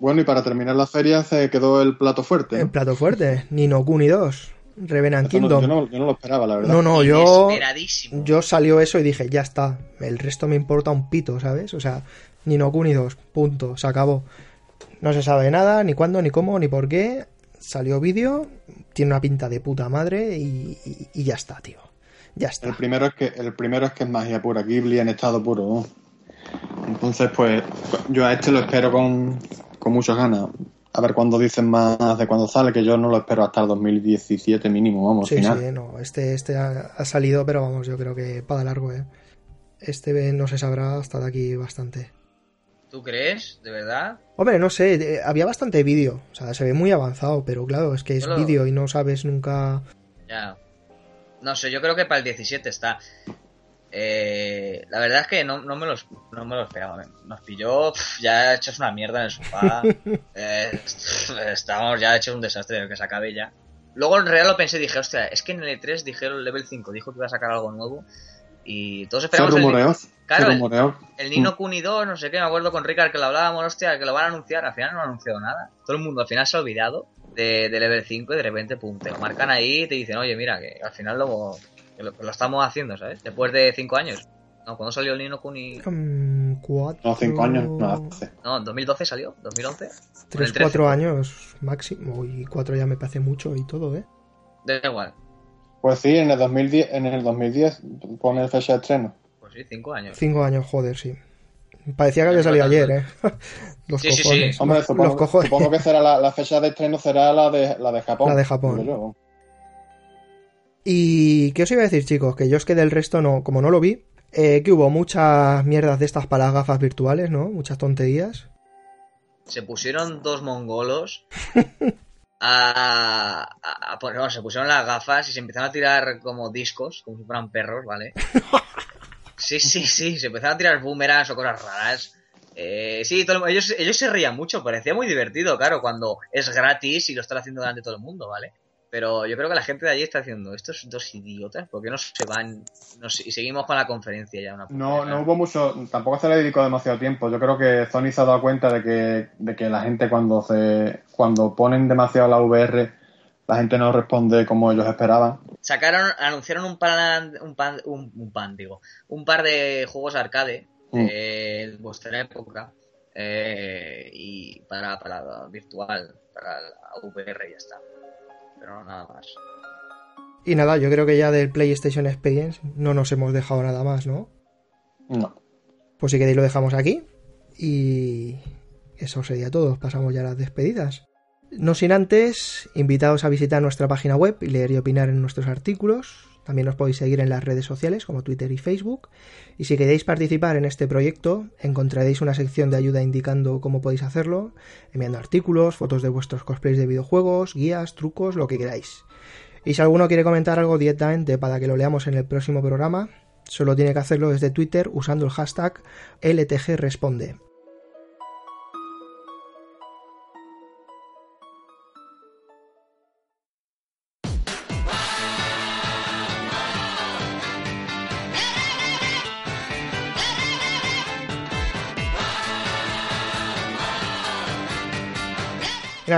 Bueno, y para terminar la feria se quedó el plato fuerte. ¿no? En plato fuerte. Nino Kuni 2. Revenant Esto no- Kingdom. yo, no, yo no lo esperaba, la verdad. No, no, yo. Yo salió eso y dije, ya está. El resto me importa un pito, ¿sabes? O sea, ni no 2, punto, se acabó. No se sabe nada, ni cuándo, ni cómo, ni por qué. Salió vídeo, tiene una pinta de puta madre y, y- y ya está, tío. Ya está. El primero es que el primero es que es magia pura, Ghibli en estado puro. Entonces, pues yo a este lo espero con, con muchas ganas. A ver cuándo dicen más de cuándo sale, que yo no lo espero hasta el 2017 mínimo, vamos, Sí, final. sí, no. Este, este ha, ha salido, pero vamos, yo creo que para largo, ¿eh? Este no se sabrá hasta de aquí bastante. ¿Tú crees? ¿De verdad? Hombre, no sé, había bastante vídeo. O sea, se ve muy avanzado, pero claro, es que es lo- vídeo y no sabes nunca. Ya. No sé, yo creo que para el 17 está. Eh, la verdad es que no, no, me, los, no me lo esperaba. Nos pilló pf, ya hechos una mierda en el sofá. Eh, estábamos ya hechos un desastre de que se acabe ya. Luego en realidad lo pensé y dije, hostia, es que en el E3 dijeron el level 5, dijo que iba a sacar algo nuevo. Y todos Se esperamos el, rumoreó, se Claro, el- rumoreó. el Nino Kuni 2, no sé qué, me acuerdo con Ricard que lo hablábamos, hostia, que lo van a anunciar. Al final no han anunciado nada. Todo el mundo al final se ha olvidado de, de level 5 y de repente, pum, te lo marcan ahí y te dicen, oye, mira, que al final lo, lo, que lo estamos haciendo, ¿sabes? Después de 5 años. No, cuando salió el Nino Kuni? mm, cuatro. No, cinco años no hace. No, en 2012 salió, 2011. Con Tres, el 13. cuatro años máximo. Y cuatro ya me parece mucho y todo, ¿eh? Da igual. Pues sí, en el 2010, en el 2010 pone fecha de estreno. Pues sí, 5 años. Cinco años, joder, sí. Parecía que había salido ayer, ¿eh? Los Sí, sí, sí. cojones. Hombre, supongo, los cojones. supongo que será la, la fecha de estreno será la de la de Japón. La de Japón. Y qué os iba a decir, chicos, que yo es que del resto no, como no lo vi, eh, que hubo muchas mierdas de estas para las gafas virtuales, ¿no? Muchas tonterías. Se pusieron dos mongolos a, a- a- pues, no, se pusieron las gafas y se empezaron a tirar como discos, como si fueran perros, ¿vale? Sí, sí, sí, se empezaron a tirar boomerangs o cosas raras. Eh, sí, todo ellos, ellos se reían mucho, parecía muy divertido, claro, cuando es gratis y lo están haciendo delante de todo el mundo, ¿vale? Pero yo creo que la gente de allí está haciendo estos dos idiotas, ¿por qué no se van? Y seguimos con la conferencia ya. Una No, no hubo mucho, tampoco se le dedicó demasiado tiempo. Yo creo que Sony se ha dado cuenta de que, de que la gente cuando se, cuando ponen demasiado la VR, la gente no responde como ellos esperaban. Sacaron, anunciaron un pan, un pan, un, un pan, digo, un par de juegos arcade Mm. eh, en vuestra época eh, y para, para virtual, para la VR y ya está. Pero no, nada más. Y nada, yo creo que ya del PlayStation Experience no nos hemos dejado nada más, ¿no? No. Pues si queréis lo dejamos aquí. Y eso sería todo. Pasamos ya a las despedidas. No sin antes, invitados a visitar nuestra página web y leer y opinar en nuestros artículos. También nos podéis seguir en las redes sociales como Twitter y Facebook. Y si queréis participar en este proyecto, encontraréis una sección de ayuda indicando cómo podéis hacerlo, enviando artículos, fotos de vuestros cosplays de videojuegos, guías, trucos, lo que queráis. Y si alguno quiere comentar algo directamente para que lo leamos en el próximo programa, solo tiene que hacerlo desde Twitter usando el hashtag LTGResponde.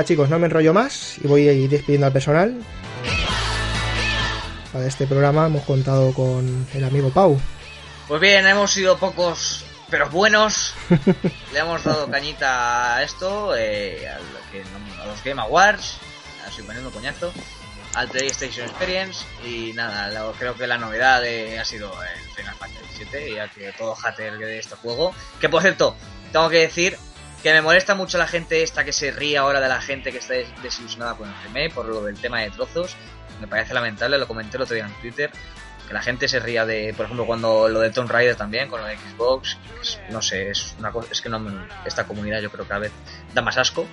Chicos, no me enrollo más y voy a ir despidiendo al personal. Para este programa hemos contado con el amigo Pau. Pues bien, hemos sido pocos, pero buenos. Le hemos dado cañita a esto, eh, a, a los Game Awards, así poniendo coñazo, al PlayStation Experience y nada, creo que la novedad eh, ha sido el Final Fantasy VII, ya que todo hater de este juego. Que por cierto, tengo que decir que me molesta mucho la gente esta que se ríe ahora de la gente que está des- desilusionada con el remake por lo del tema de trozos. Me parece lamentable, lo comenté el otro día en Twitter. Que la gente se ría de, por ejemplo, cuando lo de Tomb Raider también, con lo de Xbox. es- no sé, es una cosa, es que no, esta comunidad yo creo que cada vez da más asco.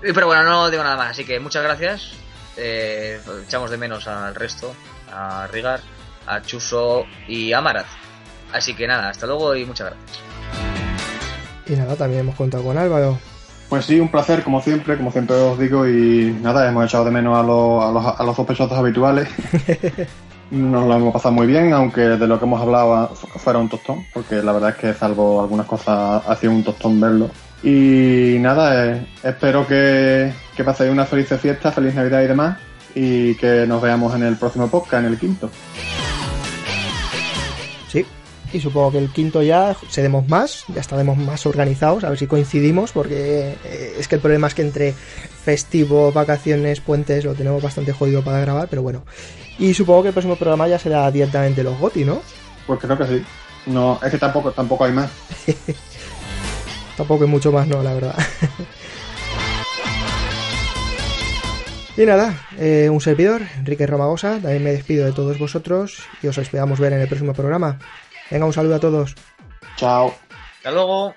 Pero bueno, no digo nada más, así que muchas gracias. Eh, echamos de menos al resto, a Rigar, a Chuso y a Maraz. Así que nada, hasta luego y muchas gracias. Y nada, también hemos contado con Álvaro. Pues sí, un placer, como siempre, como siempre os digo, y nada, hemos echado de menos a los, a los, a los sospechosos habituales. Nos lo hemos pasado muy bien, aunque de lo que hemos hablado fu- fuera un tostón, porque la verdad es que salvo algunas cosas ha sido un tostón verlo. Y nada, eh, espero que, que paséis una feliz fiesta, feliz Navidad y demás, y que nos veamos en el próximo podcast, en el quinto. Y supongo que el quinto ya seremos más, ya estaremos más organizados, a ver si coincidimos, porque eh, es que el problema es que entre festivo, vacaciones, puentes, lo tenemos bastante jodido para grabar, pero bueno. Y supongo que el próximo programa ya será directamente los GOTI, ¿no? Pues creo que sí. No, es que tampoco, tampoco hay más. Tampoco hay mucho más, no, la verdad. y nada, eh, un servidor, Enrique Romagosa, también me despido de todos vosotros y os esperamos ver en el próximo programa. Venga, un saludo a todos. Chao. Hasta luego.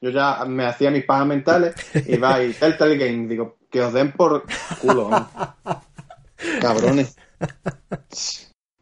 Yo ya me hacía mis pajas mentales y va y Telltale Game. Digo, que os den por culo. ¿no? Cabrones.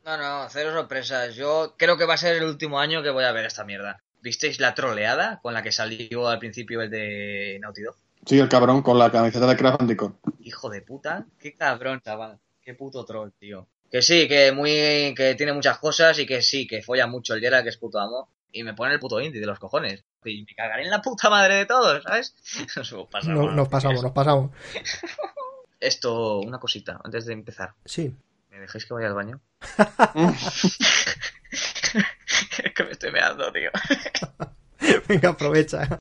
No, no, cero sorpresas. Yo creo que va a ser el último año que voy a ver esta mierda. ¿Visteis la troleada con la que salió al principio el de Naughty Dog? Sí, el cabrón con la camiseta de Crash Bandicoot. Hijo de puta. Qué cabrón, chaval. Qué puto troll, tío. Que sí, que muy que tiene muchas cosas y que sí, que folla mucho el Geralt, que es puto amo. Y me pone el puto indie de los cojones. Y me cagaré en la puta madre de todos, ¿sabes? Nos pasamos. No- nos pasamos, nos pasamos. Esto, una cosita, antes de empezar. Sí. ¿Me dejáis que vaya al baño? que me estoy meando, tío. Venga, aprovecha.